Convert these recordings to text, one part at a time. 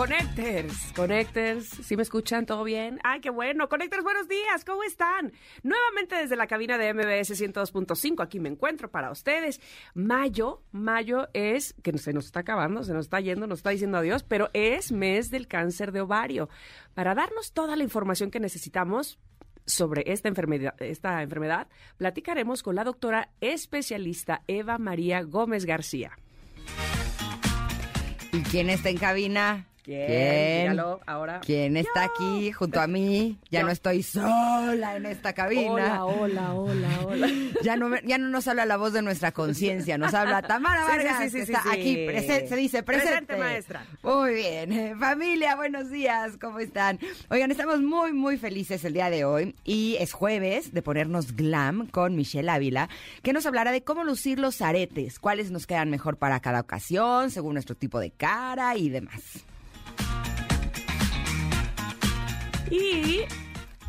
Connectors, Connectors, ¿sí me escuchan? ¿Todo bien? ¡Ay, qué bueno! Connectors, buenos días, ¿cómo están? Nuevamente desde la cabina de MBS 102.5, aquí me encuentro para ustedes. Mayo, mayo es, que se nos está acabando, se nos está yendo, nos está diciendo adiós, pero es mes del cáncer de ovario. Para darnos toda la información que necesitamos, sobre esta enfermedad, esta enfermedad, platicaremos con la doctora especialista Eva María Gómez García. ¿Y quién está en cabina? ¿Quién? ahora. ¿Quién está aquí junto a mí? Ya no estoy sola en esta cabina. Hola, hola, hola, hola. ya, no, ya no nos habla la voz de nuestra conciencia, nos habla Tamara Vargas, sí, sí, está aquí, se dice presente. maestra. Muy bien. Familia, buenos días, ¿cómo están? Oigan, estamos muy, muy felices el día de hoy y es jueves de ponernos glam con Michelle Ávila, que nos hablará de cómo lucir los aretes, cuáles nos quedan mejor para cada ocasión, según nuestro tipo de cara y demás. Y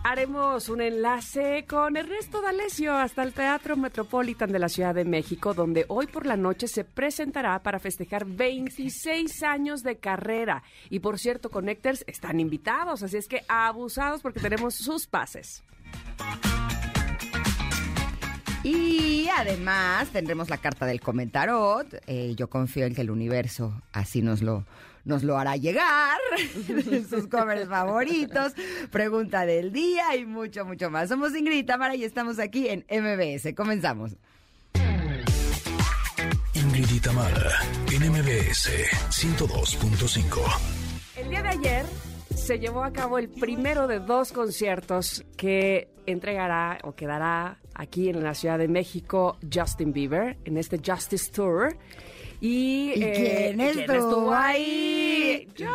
haremos un enlace con Ernesto D'Alessio hasta el Teatro Metropolitan de la Ciudad de México, donde hoy por la noche se presentará para festejar 26 años de carrera. Y por cierto, Connectors están invitados, así es que abusados porque tenemos sus pases. Y además tendremos la carta del comentarot. Eh, yo confío en que el universo así nos lo nos lo hará llegar, sus covers favoritos, pregunta del día y mucho, mucho más. Somos Ingrid y Tamara y estamos aquí en MBS. Comenzamos. Ingrid y Tamara, en MBS 102.5. El día de ayer se llevó a cabo el primero de dos conciertos que entregará o quedará aquí en la Ciudad de México Justin Bieber en este Justice Tour. ¿Y, eh, quién, estuvo ahí? Yo,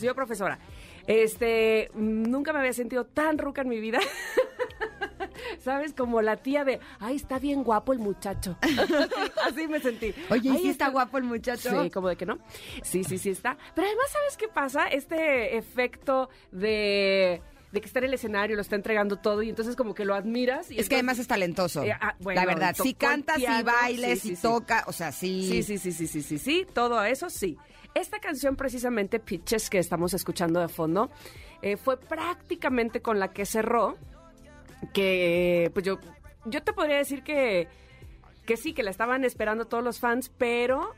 yo profesora. Este, nunca me había sentido tan ruca en mi vida. ¿Sabes? Como la tía de, ay, está bien guapo el muchacho. Así me sentí. Oye, ¿y está guapo el muchacho? Sí, como de que no. Sí, sí, sí está. Pero además, ¿sabes qué pasa? Este efecto de de que está en el escenario, lo está entregando todo y entonces como que lo admiras. Y es que además es talentoso. Eh, ah, la verdad, si cantas, y bailes, y toca, o sea, sí. Sí, sí, sí, sí, sí, sí, sí, todo eso sí. Esta canción precisamente, Pitches, que estamos escuchando de fondo, eh, fue prácticamente con la que cerró, que pues yo, yo te podría decir que, que sí, que la estaban esperando todos los fans, pero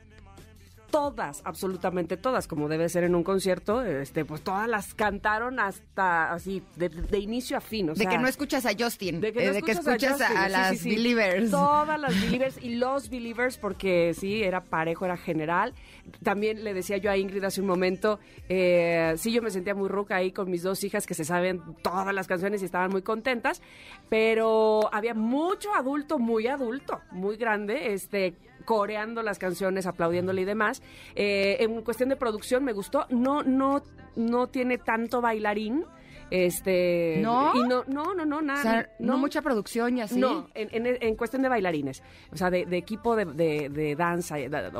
todas, absolutamente todas, como debe ser en un concierto, este, pues todas las cantaron hasta así, de, inicio a fin. de que no escuchas a Justin, de que, eh, escuchas, a, las Believers. Todas las Believers y los Believers, porque sí, era parejo, era general. También le decía yo a Ingrid hace un momento, eh, sí, yo me sentía muy ruca ahí con mis dos hijas que se saben todas las canciones y estaban muy contentas, pero había mucho adulto, muy adulto, muy grande, este coreando las canciones, aplaudiéndole y demás. Eh, en cuestión de producción me gustó. No, no, no tiene tanto bailarín. Este, ¿No? Y no, no, no, no, nada. no, mucha producción y así. No, en, cuestión de bailarines, o sea, de, equipo de, de, danza,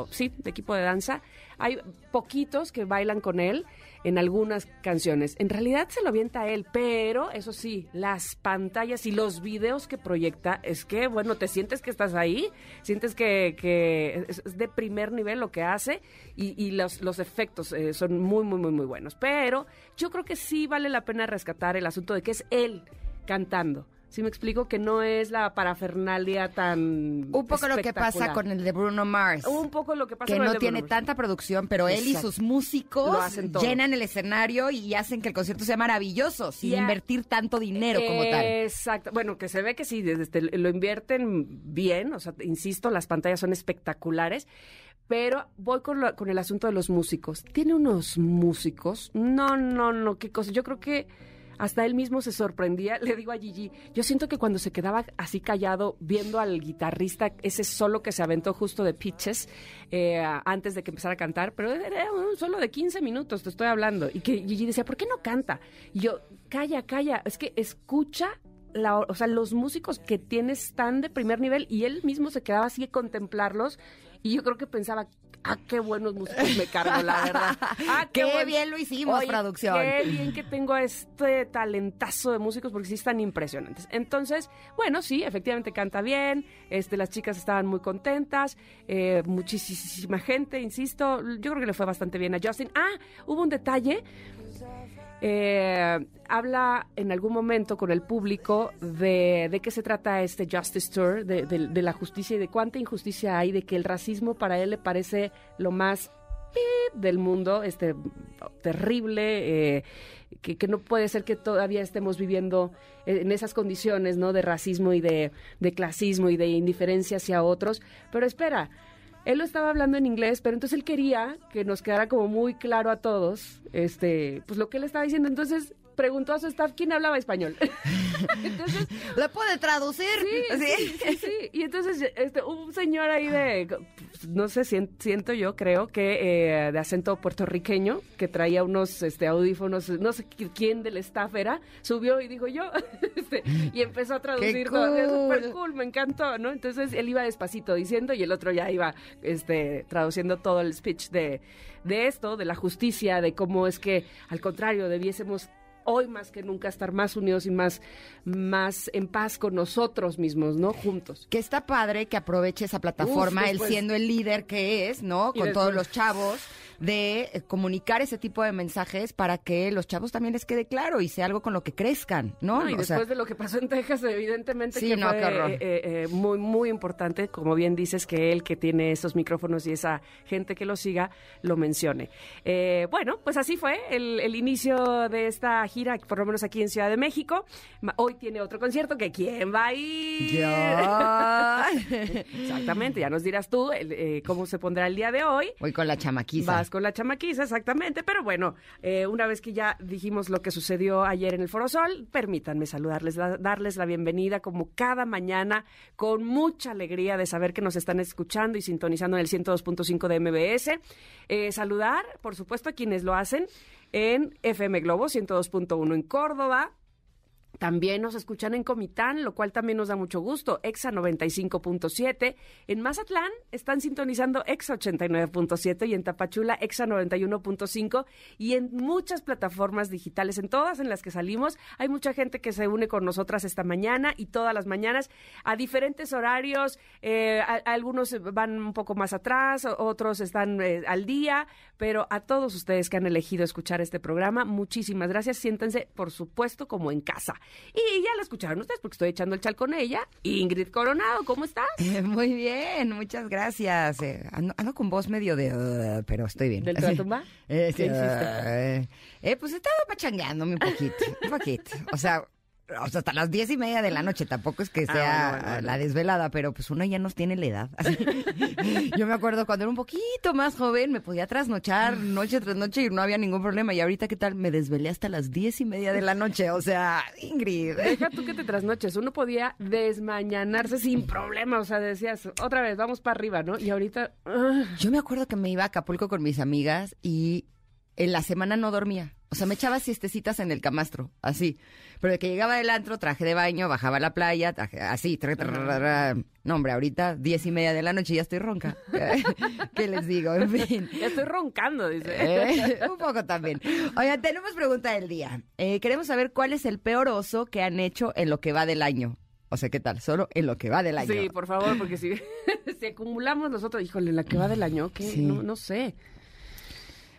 sí, de equipo de danza. Hay poquitos que bailan con él en algunas canciones. En realidad se lo avienta él, pero eso sí, las pantallas y los videos que proyecta, es que, bueno, te sientes que estás ahí, sientes que, que es de primer nivel lo que hace y, los, los, efectos eh, son muy, muy, muy, muy buenos. Pero yo creo que sí vale la pena rescatar el asunto de que es él cantando. Si me explico que no es la parafernalia tan. Un poco lo que pasa con el de Bruno Mars. Un poco lo que pasa que con no el de tiene tanta producción, pero él y sus músicos llenan el escenario y hacen que el concierto sea maravilloso, sin invertir tanto dinero como tal. Exacto. Bueno, que se ve que sí, desde, lo invierten bien, o sea, insisto, las pantallas son espectaculares. Pero voy con, con el asunto de los músicos. Tiene unos músicos. No, no, no, qué cosa. Yo creo que hasta él mismo se sorprendía. Le digo a Gigi, yo siento que cuando se quedaba así callado viendo al guitarrista, ese solo que se aventó justo de pitches eh, antes de que empezara a cantar, pero era un solo de 15 minutos, te estoy hablando. Y que Gigi decía, ¿por qué no canta? Y yo, calla, calla, es que escucha la, o sea, los músicos que tienes están de primer nivel y él mismo se quedaba así a contemplarlos y yo creo que pensaba, ah, qué buenos músicos me cargo, la verdad. Ah, qué, bien lo hicimos, Oye, producción. Qué bien que tengo a este talentazo de músicos porque sí están impresionantes. Entonces, bueno, sí, efectivamente canta bien, este, las chicas estaban muy contentas, eh, muchísima gente, insisto, yo creo que le fue bastante bien a Justin. Ah, hubo un detalle. Eh, habla en algún momento con el público de, de qué se trata este Justice Tour, de, de- de la justicia y de cuánta injusticia hay, de que el racismo para él le parece lo más del mundo, este terrible, eh, que, que no puede ser que todavía estemos viviendo en esas condiciones, ¿no? De racismo y de, de clasismo y de indiferencia hacia otros. Pero espera, él lo estaba hablando en inglés, pero entonces él quería que nos quedara como muy claro a todos, este, pues lo que él estaba diciendo. Entonces preguntó a su staff quién hablaba español. entonces ¿Lo puede traducir? Sí, sí, sí, sí. Y entonces este, hubo un señor ahí de, no sé, sien- siento yo, creo que eh, de acento puertorriqueño, que traía unos este, audífonos, no sé qui- quién del staff era, subió y dijo yo, este, y empezó a traducir todo. Es cool! súper cool, me encantó, ¿no? Entonces él iba despacito diciendo y el otro ya iba este, traduciendo todo el speech de, de esto, de la justicia, de cómo es que, al contrario, debiésemos hoy más que nunca estar más unidos y más, más en paz con nosotros mismos, ¿no? Juntos. Que está padre que aproveche esa plataforma, Uf, él siendo el líder que es, ¿no? Y Con después- todos los chavos, de eh, comunicar ese tipo de mensajes para que los chavos también les quede claro y sea algo con lo que crezcan, ¿no? No, y O después sea, de lo que pasó en Texas, evidentemente Sí, que no, fue eh, eh, muy, muy importante, como bien dices, que él que tiene esos micrófonos y esa gente que lo siga, lo mencione. Eh, bueno, pues así fue el, el inicio de esta gira, por lo menos aquí en Ciudad de México. Hoy tiene otro concierto que ¿quién va a ir? Ya. Exactamente, ya nos dirás tú el, eh, cómo se pondrá el día de hoy. Voy con la chamaquiza. Con la chamaquiza, exactamente. Pero bueno, eh, una vez que ya dijimos lo que sucedió ayer en el Foro Sol, permítanme saludarles, da- darles la bienvenida como cada mañana, con mucha alegría de saber que nos están escuchando y sintonizando en el 102.5 de MBS. Eh, saludar, por supuesto, a quienes lo hacen en FM Globo 102.1 en Córdoba. También nos escuchan en Comitán, lo cual también nos da mucho gusto. Exa 95.7. En Mazatlán están sintonizando Exa 89.7 y en Tapachula Exa 91.5 y en muchas plataformas digitales, en todas en las que salimos. Hay mucha gente que se une con nosotras esta mañana y todas las mañanas a diferentes horarios. Eh, algunos van un poco más atrás, otros están eh, al día, pero a todos ustedes que han elegido escuchar este programa, muchísimas gracias. Siéntense, por supuesto, como en casa. Y ya la escucharon ustedes porque estoy echando el chal con ella. Ingrid Coronado, ¿cómo estás? Eh, Muy bien, muchas gracias. Eh, ando, ando con voz medio de... uh, pero estoy bien. ¿Del Tratumba? Eh, sí, eh, eh, pues estaba pachangueándome un poquito, un poquito. O sea, o sea, hasta las diez y media de la noche tampoco es que Ah, sea bueno, bueno, bueno. la desvelada, pero pues uno ya nos tiene la edad. Yo me acuerdo cuando era un poquito más joven, me podía trasnochar noche tras noche y no había ningún problema. Y ahorita, ¿qué tal? Me desvelé hasta las diez y media de la noche. O sea, Ingrid. Deja tú que te trasnoches. Uno podía desmañanarse sin problema. O sea, decías, otra vez, vamos para arriba, ¿no? Y ahorita. ah, Yo me acuerdo que me iba a Acapulco con mis amigas y en la semana no dormía. O sea, me echaba siestecitas en el camastro, así. Pero de que llegaba del antro, traje de baño, bajaba a la playa, traje- así. tra, tra, ra, ra. No, hombre, ahorita diez y media de la noche ya estoy ronca. ¿Qué les digo? En fin. ya estoy roncando, dice. Eh, un poco también. Oigan, tenemos pregunta del día. Eh, queremos saber cuál es el peor oso que han hecho en lo que va del año. O sea, ¿qué tal? Solo en lo que va del año. Sí, por favor, porque si, si acumulamos nosotros, híjole, la que va del año, Sí. no, no sé.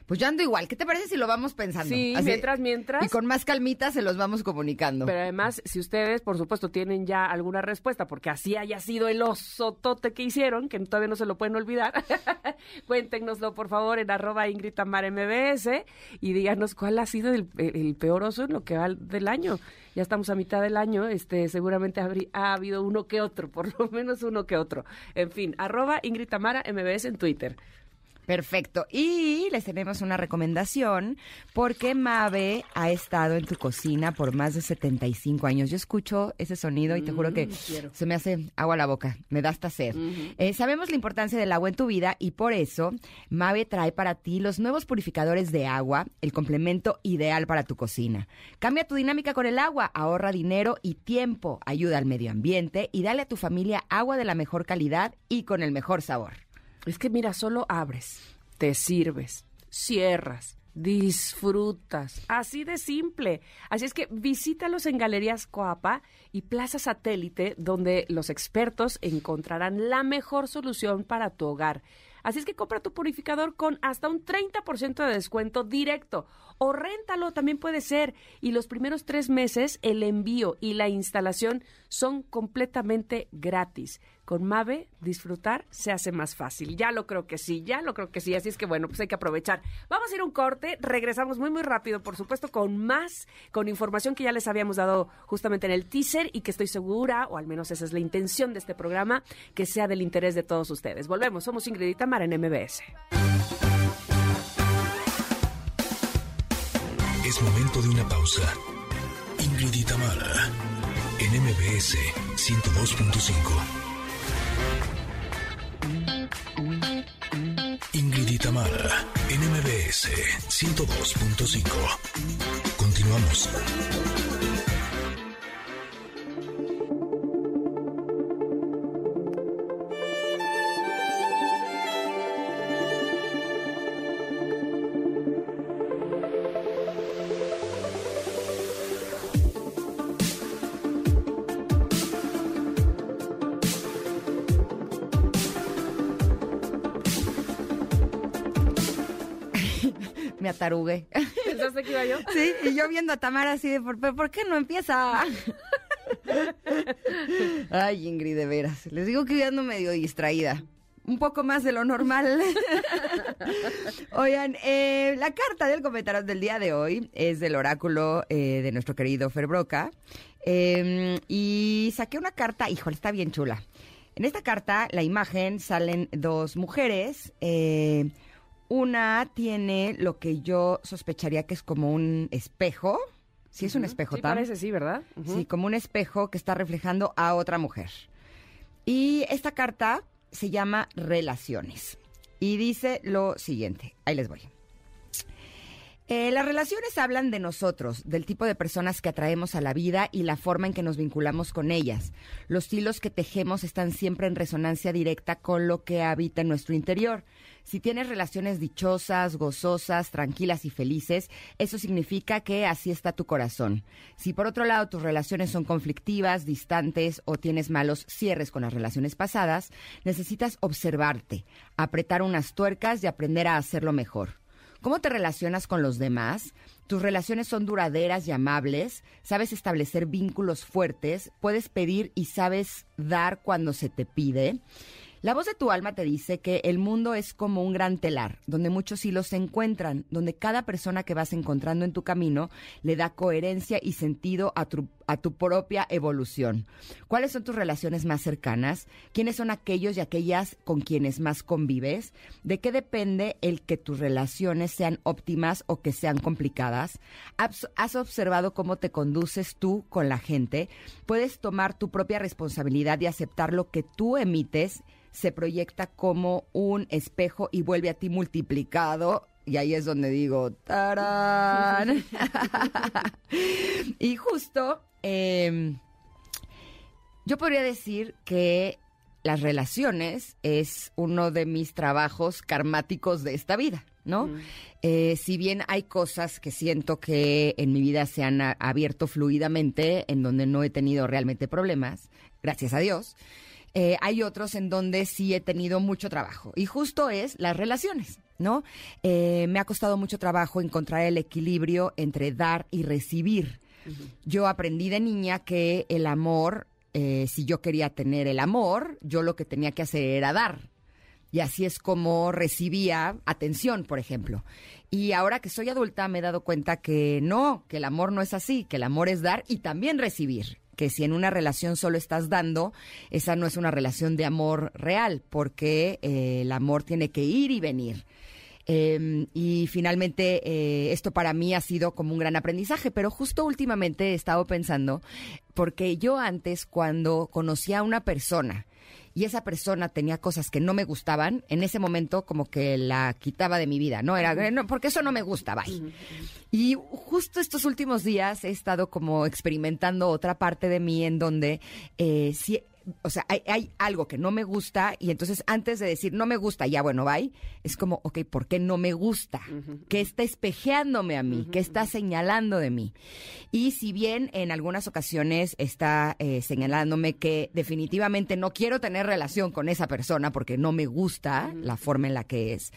Pues yo ando igual. ¿Qué te parece si lo vamos pensando? Sí, mientras, mientras. Y con más calmita se los vamos comunicando. Pero además, si ustedes, por supuesto, tienen ya alguna respuesta, porque así haya sido el osotote que hicieron, que todavía no se lo pueden olvidar, cuéntenoslo, por favor, en arroba Ingrid MBS y díganos cuál ha sido el, el peor oso en lo que va del año. Ya estamos a mitad del año, este seguramente ha habido uno que otro, por lo menos uno que otro. En fin, arroba Ingrid Tamara MBS en Twitter. Perfecto. Y les tenemos una recomendación porque Mabe ha estado en tu cocina por más de 75 años. Yo escucho ese sonido y te juro que Mm, se me hace agua a la boca, me da hasta sed. Eh, sabemos la importancia del agua en tu vida y por eso Mabe trae para ti los nuevos purificadores de agua, el complemento ideal para tu cocina. Cambia tu dinámica con el agua, ahorra dinero y tiempo, ayuda al medio ambiente y dale a tu familia agua de la mejor calidad y con el mejor sabor. Es que mira, solo abres, te sirves, cierras, disfrutas. Así de simple. Así es que visítalos en Galerías Coapa y Plaza Satélite, donde los expertos encontrarán la mejor solución para tu hogar. Así es que compra tu purificador con hasta un 30% de descuento directo o réntalo también puede ser. Y los primeros tres meses el envío y la instalación son completamente gratis. Con Mave, disfrutar se hace más fácil. Ya lo creo que sí, ya lo creo que sí. Así es que bueno, pues hay que aprovechar. Vamos a ir un corte, regresamos muy, muy rápido, por supuesto, con más, con información que ya les habíamos dado justamente en el teaser y que estoy segura, o al menos esa es la intención de este programa, que sea del interés de todos ustedes. Volvemos, somos Ingrid y Tamara en MBS. Es momento de una pausa. Ingrid y Tamara en MBS 102.5. Tamara en MBS 102.5. Continuamos. Me atarugué. ¿Pensaste que iba yo? Sí, y yo viendo a Tamara así de, ¿por, por qué no empieza? Ay, Ingrid, de veras. Les digo que hoy ando medio distraída. Un poco más de lo normal. Oigan, eh, la carta del comentario del día de hoy es del oráculo eh, de nuestro querido Fer Broca. Eh, y saqué una carta, híjole, está bien chula. En esta carta, la imagen salen dos mujeres. Una tiene lo que yo sospecharía que es como un espejo. Sí, es un espejo, Sí, Tam? parece, sí, ¿verdad? Sí, como un espejo que está reflejando a otra mujer. Y esta carta se llama Relaciones. Y dice lo siguiente. Ahí les voy. Eh, las relaciones hablan de nosotros, del tipo de personas que atraemos a la vida y la forma en que nos vinculamos con ellas. Los hilos que tejemos están siempre en resonancia directa con lo que habita en nuestro interior. Si tienes relaciones dichosas, gozosas, tranquilas y felices, eso significa que así está tu corazón. Si por otro lado tus relaciones son conflictivas, distantes o tienes malos cierres con las relaciones pasadas, necesitas observarte, apretar unas tuercas y aprender a hacerlo mejor. ¿Cómo te relacionas con los demás? ¿Tus relaciones son duraderas y amables? ¿Sabes establecer vínculos fuertes? ¿Puedes pedir y sabes dar cuando se te pide? La voz de tu alma te dice que el mundo es como un gran telar, donde muchos hilos se encuentran, donde cada persona que vas encontrando en tu camino le da coherencia y sentido a tu, a tu propia evolución. ¿Cuáles son tus relaciones más cercanas? ¿Quiénes son aquellos y aquellas con quienes más convives? ¿De qué depende el que tus relaciones sean óptimas o que sean complicadas? ¿Has observado cómo te conduces tú con la gente? ¿Puedes tomar tu propia responsabilidad y aceptar lo que tú emites? Se proyecta como un espejo y vuelve a ti multiplicado. Y ahí es donde digo, ¡tarán! y justo, eh, yo podría decir que las relaciones es uno de mis trabajos karmáticos de esta vida, ¿no? Eh, si bien hay cosas que siento que en mi vida se han abierto fluidamente, en donde no he tenido realmente problemas, gracias a Dios, eh, hay otros en donde sí he tenido mucho trabajo. Y justo es las relaciones, ¿no? Eh, me ha costado mucho trabajo encontrar el equilibrio entre dar y recibir. Yo aprendí de niña que el amor, eh, si yo quería tener el amor, yo lo que tenía que hacer era dar. Y así es como recibía atención, por ejemplo. Y ahora que soy adulta me he dado cuenta que no, que el amor no es así, que el amor es dar y también recibir. Que si en una relación solo estás dando, esa no es una relación de amor real, porque eh, el amor tiene que ir y venir. Eh, y finalmente eh, esto para mí ha sido como un gran aprendizaje, pero justo últimamente he estado pensando, porque yo antes cuando conocía a una persona y esa persona tenía cosas que no me gustaban, en ese momento como que la quitaba de mi vida, ¿no? Era, "Eh, no, porque eso no me gusta, bye. Y justo estos últimos días he estado como experimentando otra parte de mí en donde eh, sí o sea, hay, hay algo que no me gusta y entonces antes de decir no me gusta, ya bueno, bye, es como, ok, ¿por qué no me gusta? ¿Qué está espejeándome a mí? ¿Qué está señalando de mí? Y si bien en algunas ocasiones está eh, señalándome que definitivamente no quiero tener relación con esa persona porque no me gusta la forma en la que es,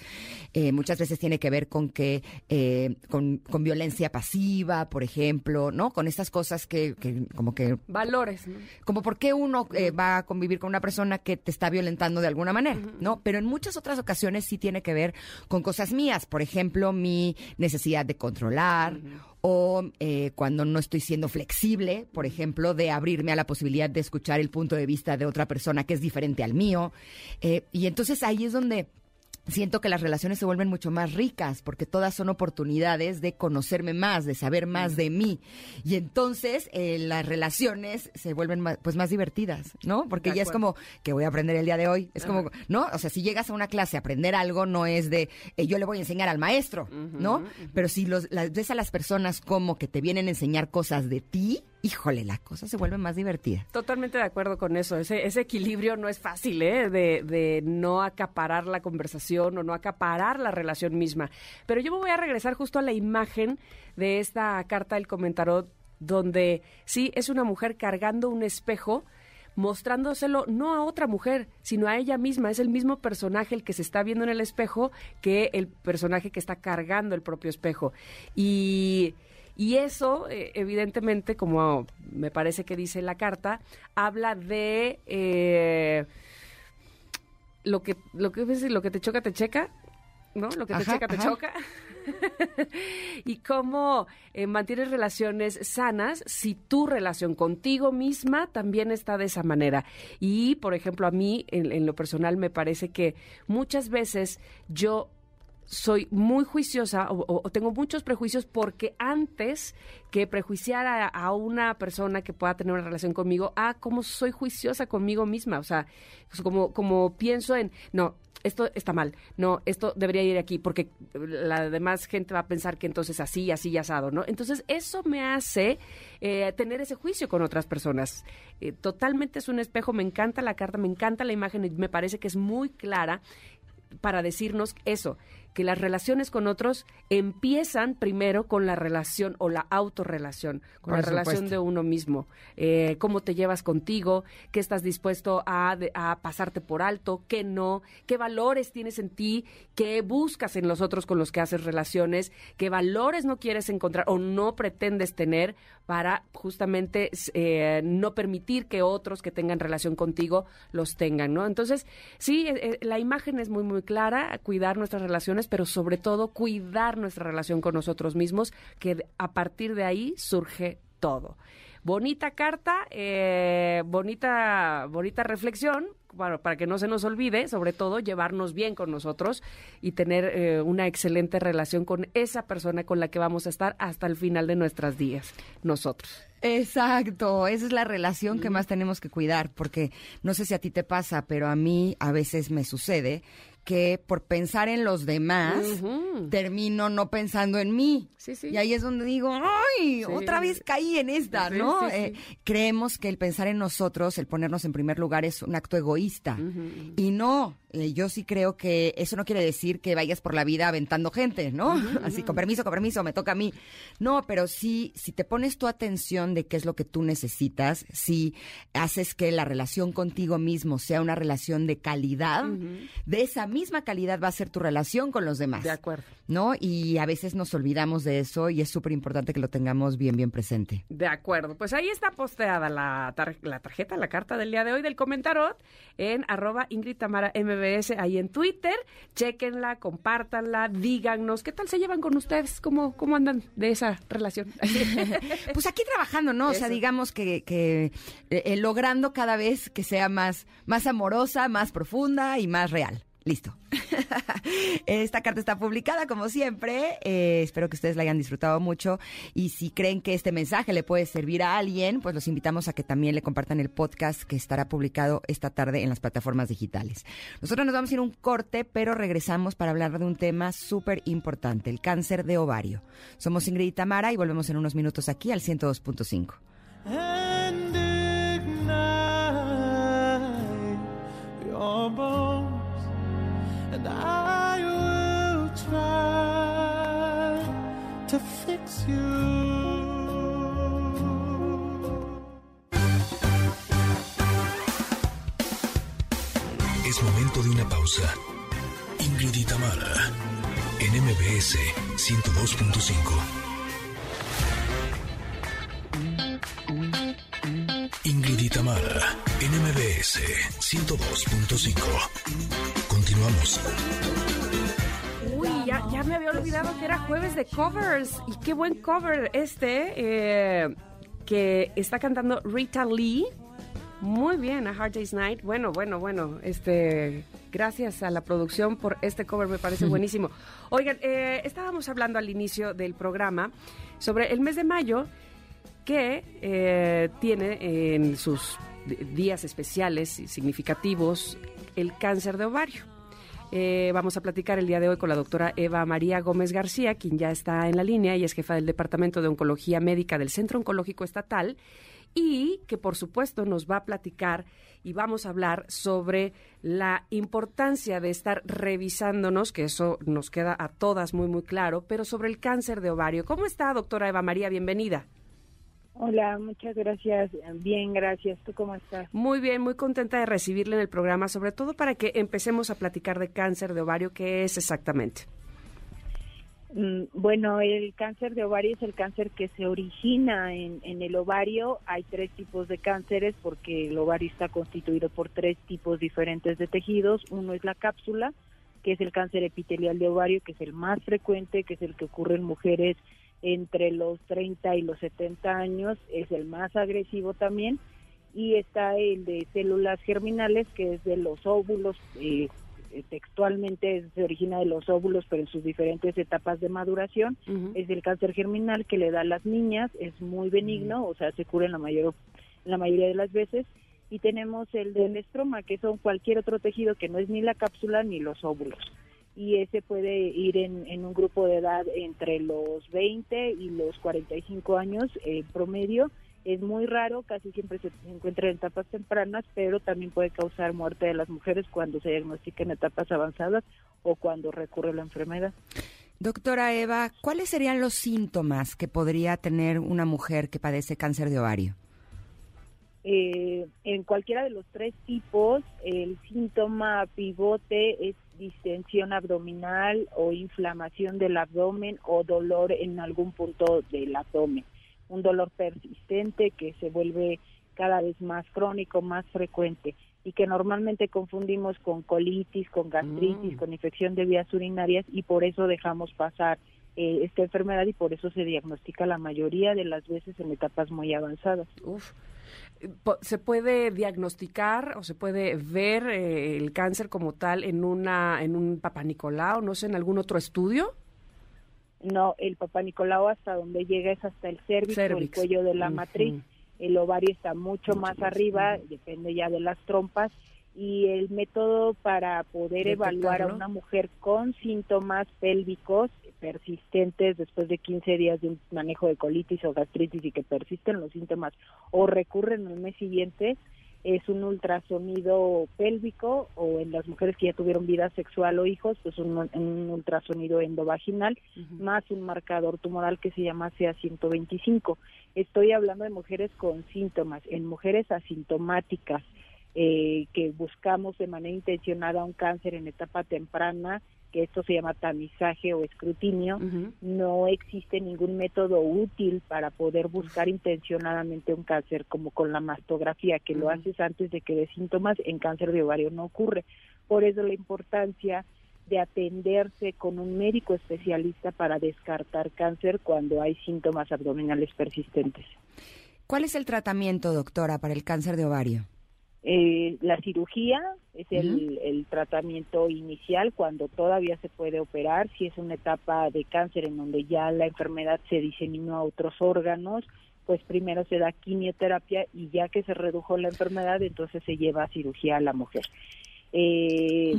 eh, muchas veces tiene que ver con que, eh, con, con violencia pasiva, por ejemplo, ¿no? Con estas cosas que, que como que Valores, ¿no? como por qué uno va a convivir con una persona que te está violentando de alguna manera, ¿no? Pero en muchas otras ocasiones sí tiene que ver con cosas mías, por ejemplo, mi necesidad de controlar o eh, cuando no estoy siendo flexible, por ejemplo, de abrirme a la posibilidad de escuchar el punto de vista de otra persona que es diferente al mío. Eh, y entonces ahí es donde siento que las relaciones se vuelven mucho más ricas porque todas son oportunidades de conocerme más, de saber más de mí. Y entonces eh, las relaciones se vuelven más, pues más divertidas, ¿no? Porque De ya es como que voy a aprender el día de hoy. Es como, ¿no? O sea, si llegas a una clase a aprender algo, no es de eh, yo le voy a enseñar al maestro, ¿no? Pero si los, las, ves a las personas como que te vienen a enseñar cosas de ti, híjole, la cosa se vuelve más divertida. Totalmente de acuerdo con eso. Ese, equilibrio no es fácil, ¿eh? De, de no acaparar la conversación o no acaparar la relación misma. Pero yo me voy a regresar justo a la imagen de esta carta del comentarot, donde sí es una mujer cargando un espejo mostrándoselo no a otra mujer, sino a ella misma. Es el mismo personaje el que se está viendo en el espejo que el personaje que está cargando el propio espejo. Y, y eso, eh, evidentemente, como me parece que dice la carta, habla de eh, lo que lo que lo que te choca te checa, ¿no? Lo que te Ajá, checa te ajá. choca. y cómo eh, mantienes relaciones sanas si tu relación contigo misma también está de esa manera. Y, por ejemplo, a mí, en, en lo personal, me parece que muchas veces yo soy muy juiciosa o, tengo muchos prejuicios porque antes que prejuiciar a, a una persona que pueda tener una relación conmigo, ah, cómo soy juiciosa conmigo misma, o sea, pues como, como pienso en, no, esto está mal, no, esto debería ir aquí porque la demás gente va a pensar que entonces así, así y asado, ¿no? Entonces eso me hace eh, tener ese juicio con otras personas. Eh, totalmente es un espejo, me encanta la carta, me encanta la imagen y me parece que es muy clara para decirnos eso, que las relaciones con otros empiezan primero con la relación o la autorrelación, con Por la relación de uno mismo, Eh, cómo te llevas contigo, qué estás dispuesto a, a pasarte por alto, qué no, qué valores tienes en ti, qué buscas en los otros con los que haces relaciones, qué valores no quieres encontrar o no pretendes tener para justamente eh, no permitir que otros que tengan relación contigo los tengan, ¿no? Entonces, sí, eh, eh, la imagen es muy, muy clara, cuidar nuestras relaciones, pero sobre todo cuidar nuestra relación con nosotros mismos, que a partir de ahí surge todo. Bonita carta, eh, bonita, bonita reflexión, bueno, para que no se nos olvide, sobre todo llevarnos bien con nosotros y tener eh, una excelente relación con esa persona con la que vamos a estar hasta el final de nuestras días, nosotros. Exacto, esa es la relación que más tenemos que cuidar, porque no sé si a ti te pasa, pero a mí a veces me sucede que por pensar en los demás termino no pensando en mí. Sí, sí. Y ahí es donde digo, ¡ay! Sí. Otra vez caí en esta, ¿no? Eh, creemos que el pensar en nosotros, el ponernos en primer lugar es un acto egoísta. Y no, eh, yo sí creo que eso no quiere decir que vayas por la vida aventando gente, ¿no? Así, con permiso, con permiso, me toca a mí. No, pero sí, si te pones tu atención de qué es lo que tú necesitas, si haces que la relación contigo mismo sea una relación de calidad, de esa misma calidad va a ser tu relación con los demás. De acuerdo. ¿No? Y a veces nos olvidamos de eso y es súper importante que lo tengamos bien, bien presente. De acuerdo, pues ahí está posteada la, tar- la tarjeta, la carta del día de hoy del comentarot en arroba Ingrid Tamara MBS ahí en Twitter. Chequenla, compártanla, díganos qué tal se llevan con ustedes, cómo, cómo andan de esa relación. Pues aquí trabajando, ¿no? O sea, digamos que, que eh, eh, logrando cada vez que sea más, más amorosa, más profunda y más real. Listo. Esta carta está publicada como siempre. Eh, espero que ustedes la hayan disfrutado mucho. Y si creen que este mensaje le puede servir a alguien, pues los invitamos a que también le compartan el podcast que estará publicado esta tarde en las plataformas digitales. Nosotros nos vamos a ir un corte, pero regresamos para hablar de un tema súper importante, el cáncer de ovario. Somos Ingrid y Tamara y volvemos en unos minutos aquí al 102.5. and ignite es momento de una pausa. Ingrid y Tamara, en MBS 102.5. Ingrid y Tamara, en MBS 102.5. Continuamos. Uy, ya, ya me había olvidado que era jueves de covers. Y qué buen cover este, eh, que está cantando Rita Lee. Muy bien, A Hard Day's Night. Bueno, bueno, bueno. Este, gracias a la producción por este cover, me parece buenísimo. Oigan, eh, estábamos hablando al inicio del programa sobre el mes de mayo que eh, tiene en sus días especiales y significativos el cáncer de ovario. Eh, vamos a platicar el día de hoy con la doctora Eva María Gómez García, quien ya está en la línea y es jefa del Departamento de Oncología Médica del Centro Oncológico Estatal y que por supuesto nos va a platicar y vamos a hablar sobre la importancia de estar revisándonos, que eso nos queda a todas muy muy claro, pero sobre el cáncer de ovario. ¿Cómo está, doctora Eva María? Bienvenida. Hola, muchas gracias. Bien, gracias. ¿Tú cómo estás? Muy bien, muy contenta de recibirle en el programa, sobre todo para que empecemos a platicar de cáncer de ovario, ¿qué es exactamente? Mm, Bueno, el cáncer de ovario es el cáncer que se origina en, en el ovario. Hay tres tipos de cánceres porque el ovario está constituido por tres tipos diferentes de tejidos. Uno es la cápsula, que es el cáncer epitelial de ovario, que es el más frecuente, que es el que ocurre en mujeres entre los 30 y los 70 años, es el más agresivo también. Y está el de células germinales, que es de los óvulos, eh, eh, textualmente se origina de los óvulos, pero en sus diferentes etapas de maduración. Es el cáncer germinal que le da a las niñas, es muy benigno, o sea, se cura en la, mayor, la mayoría de las veces. Y tenemos el del estroma, que son cualquier otro tejido que no es ni la cápsula ni los óvulos. Y ese puede ir en, un grupo de edad entre los 20 y los 45 años eh, promedio. Es muy raro, casi siempre se encuentra en etapas tempranas, pero también puede causar muerte de las mujeres cuando se diagnostica en etapas avanzadas o cuando recurre la enfermedad. Doctora Eva, ¿cuáles serían los síntomas que podría tener una mujer que padece cáncer de ovario? Eh, en cualquiera de los tres tipos, el síntoma pivote es distensión abdominal o inflamación del abdomen o dolor en algún punto del abdomen. Un dolor persistente que se vuelve cada vez más crónico, más frecuente y que normalmente confundimos con colitis, con gastritis, Mm. con infección de vías urinarias y por eso dejamos pasar eh, esta enfermedad y por eso se diagnostica la mayoría de las veces en etapas muy avanzadas. Uf. ¿Se puede diagnosticar o se puede ver eh, el cáncer como tal en una en un papanicolao, no sé, en algún otro estudio? No, el papá Nicolau hasta donde llega es hasta el cervix, o el cuello de la matriz. El ovario está mucho, Mucho más, más, arriba, depende ya de las trompas. Y el método para poder evaluar a una mujer con síntomas pélvicos persistentes después de 15 días de un manejo de colitis o gastritis y que persisten los síntomas o recurren al mes siguiente es un ultrasonido pélvico o en las mujeres que ya tuvieron vida sexual o hijos, pues un, un ultrasonido endovaginal más un marcador tumoral que se llama CA125. Estoy hablando de mujeres con síntomas, en mujeres asintomáticas eh, que buscamos de manera intencionada un cáncer en etapa temprana, que esto se llama tamizaje o escrutinio, no existe ningún método útil para poder buscar intencionadamente un cáncer como con la mastografía, que lo haces antes de que dé síntomas, en cáncer de ovario no ocurre. Por eso la importancia de atenderse con un médico especialista para descartar cáncer cuando hay síntomas abdominales persistentes. ¿Cuál es el tratamiento, doctora, para el cáncer de ovario? Eh, la cirugía es el, el tratamiento inicial cuando todavía se puede operar. Si es una etapa de cáncer en donde ya la enfermedad se diseminó a otros órganos, pues primero se da quimioterapia y ya que se redujo la enfermedad, entonces se lleva a cirugía a la mujer. Eh,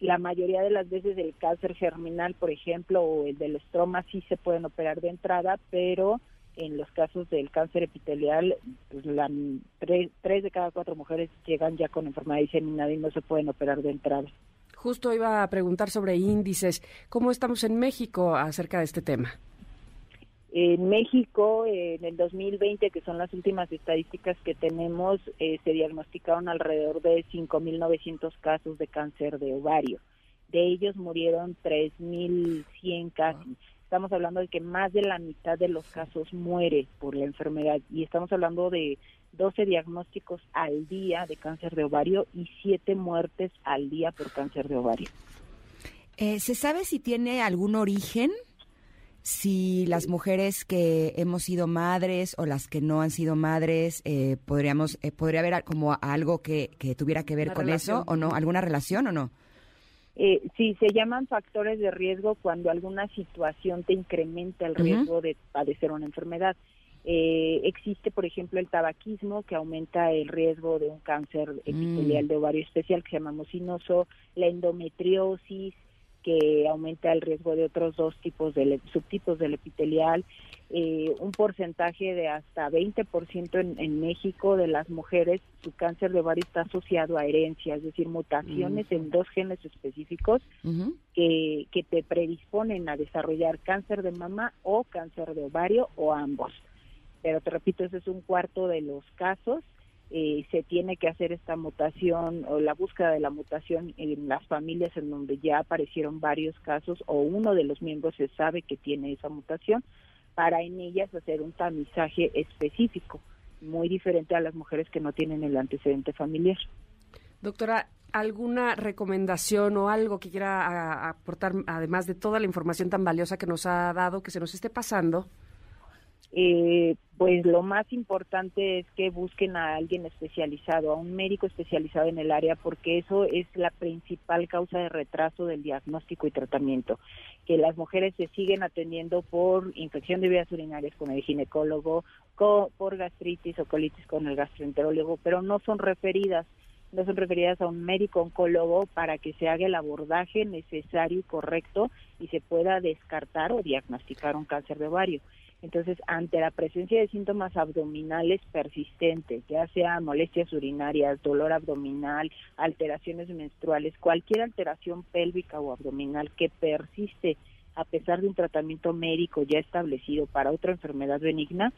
la mayoría de las veces el cáncer germinal, por ejemplo, o el del estroma sí se pueden operar de entrada, pero en los casos del cáncer epitelial, pues la, tres, tres de cada cuatro mujeres llegan ya con enfermedad diseminada y no se pueden operar de entrada. Justo iba a preguntar sobre índices. ¿Cómo estamos en México acerca de este tema? En México, en el 2020, que son las últimas estadísticas que tenemos, eh, se diagnosticaron alrededor de 5.900 casos de cáncer de ovario. De ellos murieron 3.100 casi. Estamos hablando de que más de la mitad de los casos muere por la enfermedad y estamos hablando de 12 diagnósticos al día de cáncer de ovario y 7 muertes al día por cáncer de ovario. Eh, ¿Se sabe si tiene algún origen? si las mujeres que hemos sido madres o las que no han sido madres, eh, podríamos, eh, podría haber como algo que, tuviera que ver con eso o no, alguna relación o no. Eh, sí, se llaman factores de riesgo cuando alguna situación te incrementa el riesgo de padecer una enfermedad. Eh, existe, por ejemplo, el tabaquismo que aumenta el riesgo de un cáncer epitelial mm. de ovario especial que se llama mucinoso, la endometriosis, que aumenta el riesgo de otros dos tipos de subtipos del epitelial. Eh, un porcentaje de hasta 20% en, en México de las mujeres, su cáncer de ovario está asociado a herencia, es decir, mutaciones en dos genes específicos que, que te predisponen a desarrollar cáncer de mama o cáncer de ovario o ambos. Pero te repito, ese es un cuarto de los casos. Eh, se tiene que hacer esta mutación o la búsqueda de la mutación en las familias en donde ya aparecieron varios casos o uno de los miembros se sabe que tiene esa mutación para en ellas hacer un tamizaje específico, muy diferente a las mujeres que no tienen el antecedente familiar. Doctora, ¿alguna recomendación o algo que quiera aportar, además de toda la información tan valiosa que nos ha dado, que se nos esté pasando? Eh, pues lo más importante es que busquen a alguien especializado, a un médico especializado en el área, porque eso es la principal causa de retraso del diagnóstico y tratamiento. Que las mujeres se siguen atendiendo por infección de vías urinarias con el ginecólogo, por gastritis o colitis con el gastroenterólogo, pero no son referidas no son referidas a un médico oncólogo para que se haga el abordaje necesario y correcto y se pueda descartar o diagnosticar un cáncer de ovario. Entonces, ante la presencia de síntomas abdominales persistentes, ya sea molestias urinarias, dolor abdominal, alteraciones menstruales, cualquier alteración pélvica o abdominal que persiste a pesar de un tratamiento médico ya establecido para otra enfermedad benigna,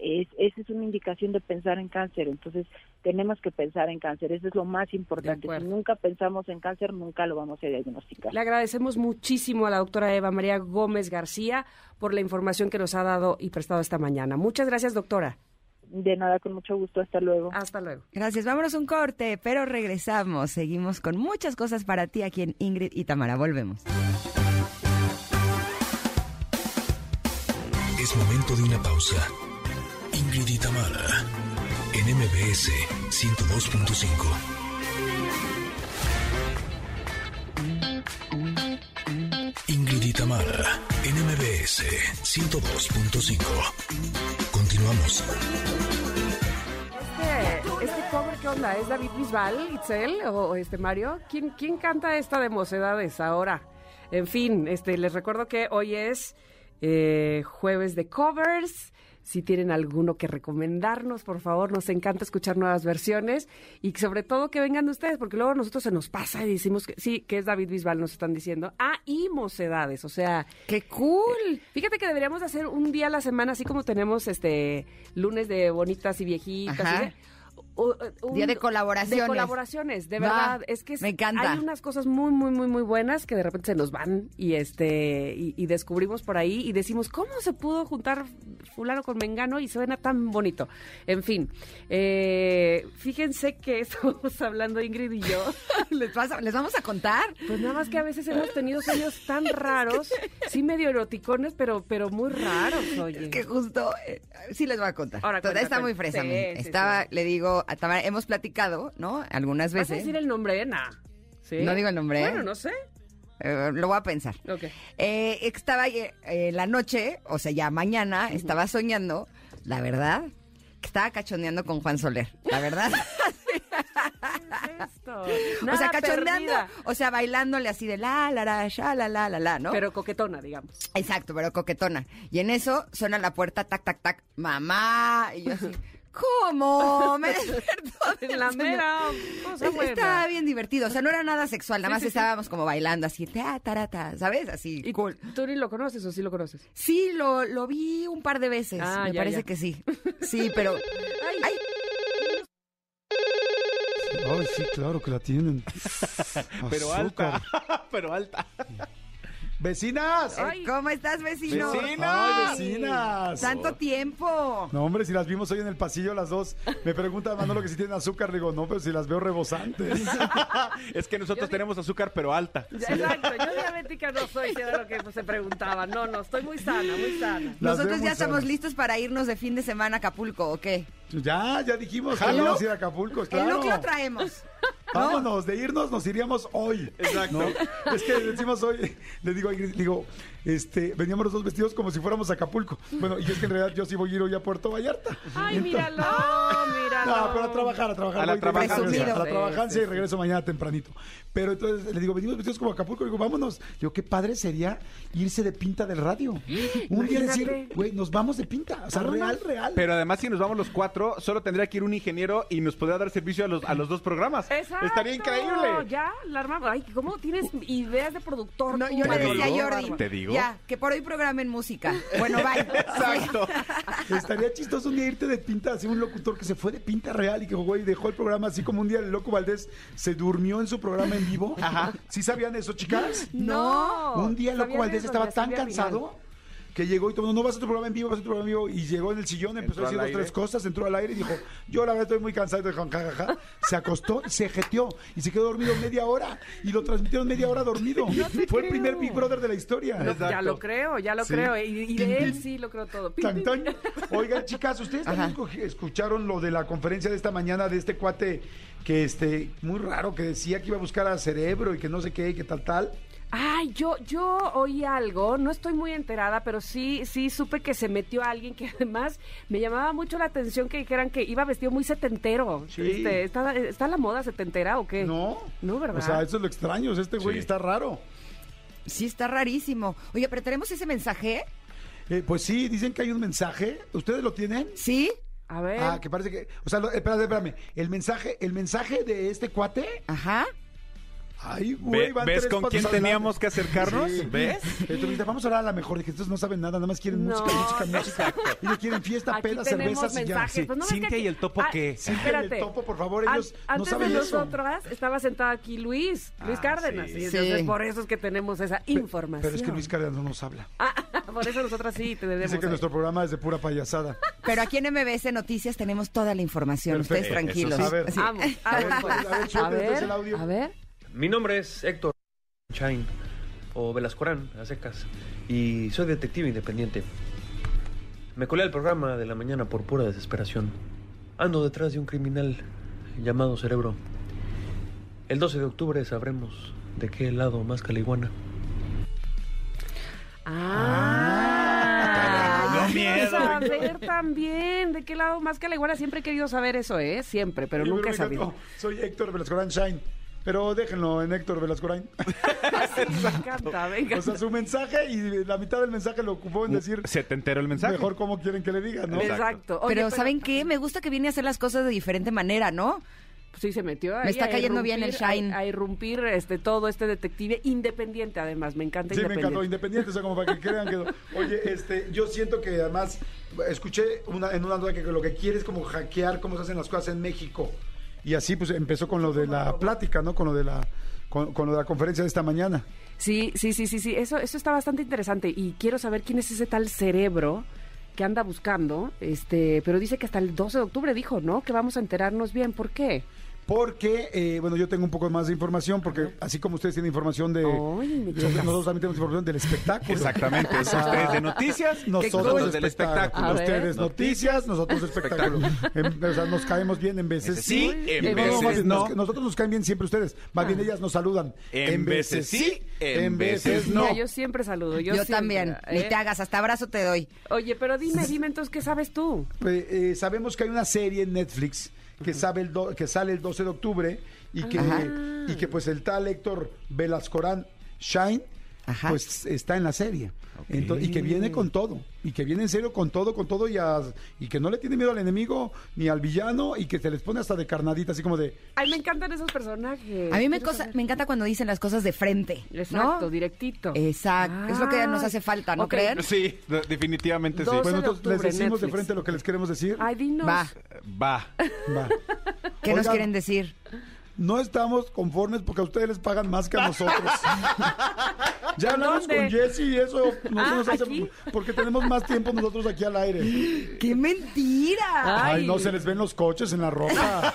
es, esa es una indicación de pensar en cáncer. Entonces, tenemos que pensar en cáncer. Eso es lo más importante. Si nunca pensamos en cáncer, nunca lo vamos a diagnosticar. Le agradecemos muchísimo a la doctora Eva María Gómez García por la información que nos ha dado y prestado esta mañana. Muchas gracias, doctora. De nada, con mucho gusto. Hasta luego. Hasta luego. Gracias. Vámonos un corte, pero regresamos. Seguimos con muchas cosas para ti aquí en Ingrid y Tamara. Volvemos. Es momento de una pausa. Ingrid y en MBS 102.5. Ingrid y Tamara, en MBS 102.5. Continuamos. Este, este cover, ¿qué onda? ¿Es David Bisbal, Itzel o, este Mario? ¿Quién, ¿Quién canta esta de mocedades ahora? En fin, este, les recuerdo que hoy es eh, jueves de covers. Si tienen alguno que recomendarnos, por favor, nos encanta escuchar nuevas versiones y sobre todo que vengan de ustedes, porque luego nosotros se nos pasa y decimos que sí, que es David Bisbal, nos están diciendo. Ah, y mocedades, o sea. ¡Qué cool! Fíjate que deberíamos hacer un día a la semana, así como tenemos este lunes de bonitas y viejitas. Día de colaboraciones. De colaboraciones, de verdad. es que me encanta. hay unas cosas muy, muy, muy, muy buenas que de repente se nos van y este y, descubrimos por ahí y decimos, ¿cómo se pudo juntar fulano con mengano y suena tan bonito? En fin, eh, fíjense que estamos hablando Ingrid y yo. ¿Les, ¿Les vamos a contar? Pues nada más que a veces hemos tenido sueños tan raros, sí medio eroticones, pero, pero muy raros, oye. que justo, eh, sí les voy a contar. Ahora, Toda está muy fresa. Estaba, le digo hemos platicado, ¿no? Algunas veces. ¿Vas a decir el nombre? Nah. ¿Sí? No digo el nombre. Bueno, no sé. Eh, lo voy a pensar. Okay. Eh, estaba eh, la noche, o sea, ya mañana, estaba soñando, la verdad, que estaba cachondeando con Juan Soler, la verdad. o sea, cachondeando, o sea, bailándole así de la, la, la, ya, la, la, la, la, ¿no? Pero coquetona, digamos. Exacto, pero coquetona. Y en eso suena la puerta, tac, tac, tac, mamá. Y yo así, ¿Cómo? Me despertó de En la mera cosa buena. Estaba bien divertido, o sea, no era nada sexual, nada Sí, más sí, sí. estábamos como bailando así, ta, tarata, ¿sabes? Así, ¿Y cool. tú ni lo conoces o sí lo conoces? Sí, lo, lo vi un par de veces, Ah, me ya, parece ya. que sí. Sí, pero... Ay, Ay, sí, claro que la tienen. Pero alta, pero alta. ¡Vecinas! Ay. ¿Cómo estás, vecino? Vecino. ¡Ay, vecinas! Tanto tiempo. No, hombre, si las vimos hoy en el pasillo las dos, me pregunta Manolo que si tienen azúcar, le digo, no, pero si las veo rebosantes. Es que nosotros tenemos azúcar, pero alta. Ya, Exacto, yo diabética no soy, si era lo que se preguntaba. No, no, estoy muy sana, muy sana. Las Nosotros ya estamos sanas. listos para irnos de fin de semana a Acapulco, ¿o qué? Ya, ya dijimos que vamos a ir a Acapulco, El claro. núcleo traemos. Vámonos, de irnos nos iríamos hoy. Exacto. ¿no? Es que decimos hoy, le digo, le digo, este, veníamos los dos vestidos como si fuéramos a Acapulco. Bueno, y es que en realidad yo sí voy a ir hoy a Puerto Vallarta. Ay, míralo, míralo. No, pero a trabajar, a trabajar. A la trabajancia. A la Sí, trabajancia y regreso mañana tempranito. Pero entonces le digo, venimos vestidos como Acapulco. Le digo, vámonos. Digo, qué padre sería irse de pinta del radio. Un día decir, güey, nos vamos de pinta. O sea, real, real. Pero además, si nos vamos los cuatro, solo tendría que ir un ingeniero y nos podría dar servicio a los, a los dos programas. Exacto. Estaría increíble. Ya, la armamos. Ay, ¿cómo tienes ideas de productor? No, yo le decía a Jordi, te digo. Ya, que por hoy programen música. Bueno, bye. Exacto. Estaría chistoso un día irte de pinta, así un locutor que se fue de pinta real y que güey dejó el programa así como un día el loco Valdés se durmió en su programa en vivo. Ajá. ¿Sí sabían eso, chicas? No. un día el loco ¿Sabían Valdés eso? estaba tan final. Que llegó y todo, no vas a tu programa en vivo, vas a tu programa en vivo y llegó en el sillón, empezó Entró a decir dos, tres cosas, entró al aire y dijo, yo la verdad estoy muy cansado, y dijo, ja, ja, ja. se acostó y se jeteó y se quedó dormido media hora y lo transmitieron media hora dormido. Fue el primer. Big Brother de la historia. No, ya lo creo, ya lo Sí. creo. Y, de él sí lo creo todo. Tan. Oigan, chicas, ustedes también escu- escucharon lo de la conferencia de esta mañana de este cuate que este muy raro que decía que iba a buscar a cerebro y que no sé qué y que tal tal. Ay, yo, yo oí algo, no estoy muy enterada, pero sí, sí supe que se metió a alguien que además me llamaba mucho la atención que dijeran que iba vestido muy setentero. Sí. Este, ¿está, ¿Está la moda setentera o qué? No. No, ¿verdad? O sea, eso es lo extraño. Este güey Sí. está raro. Sí, está rarísimo. Oye, pero tenemos ese mensaje. Eh, pues sí, dicen que hay un mensaje. ¿Ustedes lo tienen? ¿Sí? A ver. Ah, que parece que. O sea, lo- espérate, espérame. El mensaje, el mensaje de este cuate. Ajá. Ay, güey, van ¿Ves tres con quién teníamos que acercarnos? Sí. ¿Ves? Tú dijiste, vamos a hablar a la mejor. Dije, estos no saben nada, nada más quieren No, música, música, no. música. Ellos quieren fiesta, Aquí peda, tenemos cervezas y ya. mensajes. Sí. Pues no Cintia que y el topo, Ah, ¿qué? Cintia y Espérate. el topo, por favor, An- ellos no Antes saben de eso. nosotras estaba sentado aquí Luis, Luis Ah, Cárdenas. sí. Y entonces Sí. por eso es que tenemos esa información. Pero es que Luis Cárdenas no nos habla. Ah, por eso nosotras sí te debemos. Dice que nuestro programa es de pura payasada. Pero aquí en MBS Noticias tenemos toda la información. Perfecto. Ustedes tranquilos. Sí. A ver. Sí. Vamos, A ver, pues. a ver, Mi nombre es Héctor Chain o Velascorán a secas y soy detective independiente. Me colé al programa de la mañana por pura desesperación. Ando detrás de un criminal llamado Cerebro. El 12 de octubre sabremos de qué lado más caliguana. Ah, quiero miedo. saber también de qué lado más que la iguana. Siempre he querido saber eso, ¿eh? Siempre, pero nunca he sabido. Soy Héctor Velascorán Shine. Pero déjenlo en Héctor Velascorán. Me encanta, venga. O sea, su mensaje y la mitad del mensaje lo ocupó en decir Se te enteró el mensaje. mejor cómo quieren que le digan, ¿no? Exacto. Oye, pero, ¿saben qué? Me gusta que viene a hacer las cosas de diferente manera, ¿no? Sí, se metió ahí Me está a cayendo bien el irrumpir- Shine. A, a irrumpir este, todo este detective independiente, además. Me encanta Sí, me independiente. encantó, independiente, o sea, como para que crean que... Oye, este, yo siento que además, escuché una, en una nota que lo que quiere es como hackear cómo se hacen las cosas en México. Y así pues empezó con lo de la plática, ¿no? Con lo de la, con, con lo de la conferencia de esta mañana. Sí, sí, sí, sí, sí. Eso, eso está bastante interesante. Y quiero saber quién es ese tal cerebro que anda buscando. Este, pero dice que hasta el 12 de octubre dijo, ¿no? Que vamos a enterarnos bien. ¿Por qué? Porque, eh, bueno, yo tengo un poco más de información, porque así como ustedes tienen información de... Ay, nosotros también tenemos información del espectáculo. Exactamente. Sea, Ustedes de noticias, Nosotros del espectáculo. Ustedes noticias, nosotros espectáculo. En- o sea, nos caemos bien en veces. sí, en no, no, más veces no. nos- nosotros nos caen bien siempre ustedes. Más bien ellas nos saludan. En veces sí, en veces no. Mira, yo siempre saludo. Yo, Yo, siempre, también. ¿eh? Ni te hagas, hasta abrazo te doy. Oye, pero dime, dime entonces, ¿qué sabes tú? Eh, eh, sabemos que hay una serie en Netflix que, sabe el do- que sale el 12 de octubre y que, y que pues el tal Héctor Velascorán Shine Ajá. pues está en la serie. Y que viene con todo, y que viene en serio con todo, con todo, y, a- y que no le tiene miedo al enemigo ni al villano, y que se les pone hasta de carnadita, así como de, Ay, me encantan esos personajes. A mí me, cosa- encanta cuando dicen las cosas de frente. ¿no? Exacto, directito. Exacto. Es lo que nos hace falta, ¿no Ok. creen? Sí, de- definitivamente sí. 12 bueno, de entonces les decimos de frente lo que les queremos decir. Ay, dinos. Va. Va. Va. ¿Qué nos quieren decir? No estamos conformes porque a ustedes les pagan más que a nosotros. ya hablamos ¿Dónde? con Jesse y eso no se Ah, nos hace ¿aquí? porque tenemos más tiempo nosotros aquí al aire. ¡Qué mentira! Ay, Ay. no se les ven los coches en la ropa.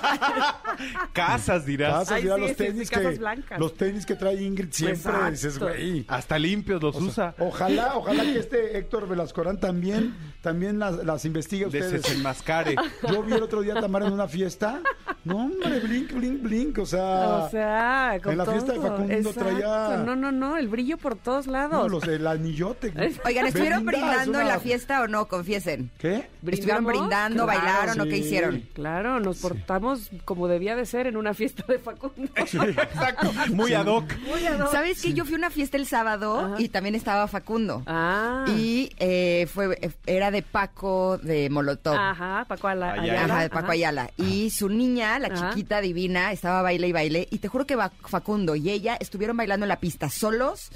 Casas, dirás. Casas, Ay, mira sí, los sí, sí, tenis casas que blancas. los tenis que trae Ingrid siempre Exacto. dices, güey. Hasta limpios los O sea, usa. ojalá, ojalá que este Héctor Velascorán también, también las, las investigue a ustedes. Desenmascare. Yo vi el otro día a Tamara en una fiesta. No, hombre, blink, blink, blink. O sea, O sea, con en la fiesta de. Facundo Exacto. traía- No, no, no, el brillo por todos no, lados. los del anillote. Oigan, ¿estuvieron Belinda es brindando en una- la fiesta o no? Confiesen. ¿Qué? ¿Estuvieron ¿Brindamos? brindando, Claro, bailaron o qué sí. hicieron? Claro, nos portamos como debía de ser en una fiesta de Facundo. Exacto. Muy ad hoc. Muy ad hoc. ¿Sabes que Yo fui a una fiesta el sábado Ajá. y también estaba Facundo. Ah. Y eh, fue era de Paco de Molotov. Ajá, Paco Ala- Ayala. Ayala. Ajá, de Paco Ajá. Ayala. Y su niña, la Ajá. chiquita divina, estaba baile y baile. Y te juro que va- Facundo y ella estuvieron bailando en la pista solos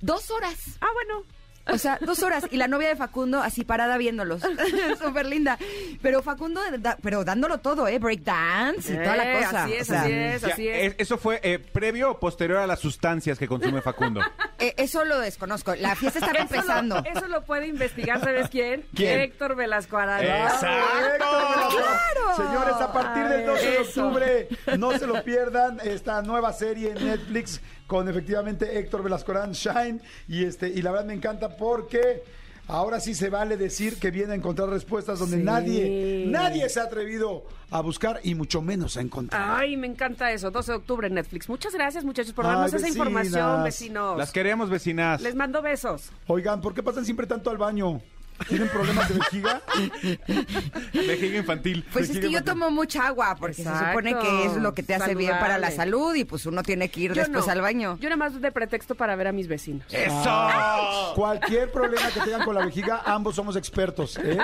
dos horas. Ah, bueno. O sea, dos horas. Y la novia de Facundo así parada viéndolos. Súper linda. Pero Facundo, da- pero dándolo todo, ¿eh? Break dance y toda la Eh, cosa. Así es, O sea, así es, así es. es- ¿Eso fue eh, previo o posterior a las sustancias que consume Facundo? eh, eso lo desconozco. La fiesta estaba Eso lo- empezando. Eso lo puede investigar, ¿sabes quién? ¿Quién? Héctor Velasco Arana. Exacto. ¡Claro! Señores, a partir del 12 de Eso. octubre, no se lo pierdan, esta nueva serie en Netflix con efectivamente Héctor Velascorán Shine. Y este, y la verdad me encanta porque ahora sí se vale decir que viene a encontrar respuestas donde Sí. nadie, nadie se ha atrevido a buscar y mucho menos a encontrar. Ay, me encanta eso. 12 de octubre en Netflix. Muchas gracias, muchachos, por Ay, darnos esa vecinas. información, vecinos. Las queremos, vecinas. Les mando besos. Oigan, ¿por qué pasan siempre tanto al baño? ¿Tienen problemas de vejiga? Vejiga infantil. Pues es que yo tomo mucha agua porque se supone que es lo que te hace bien para la salud y pues uno tiene que ir Yo después no. al baño. Yo nada más de pretexto para ver a mis vecinos. ¡Eso! Cualquier problema que tengan con la vejiga, ambos somos expertos. ¿eh?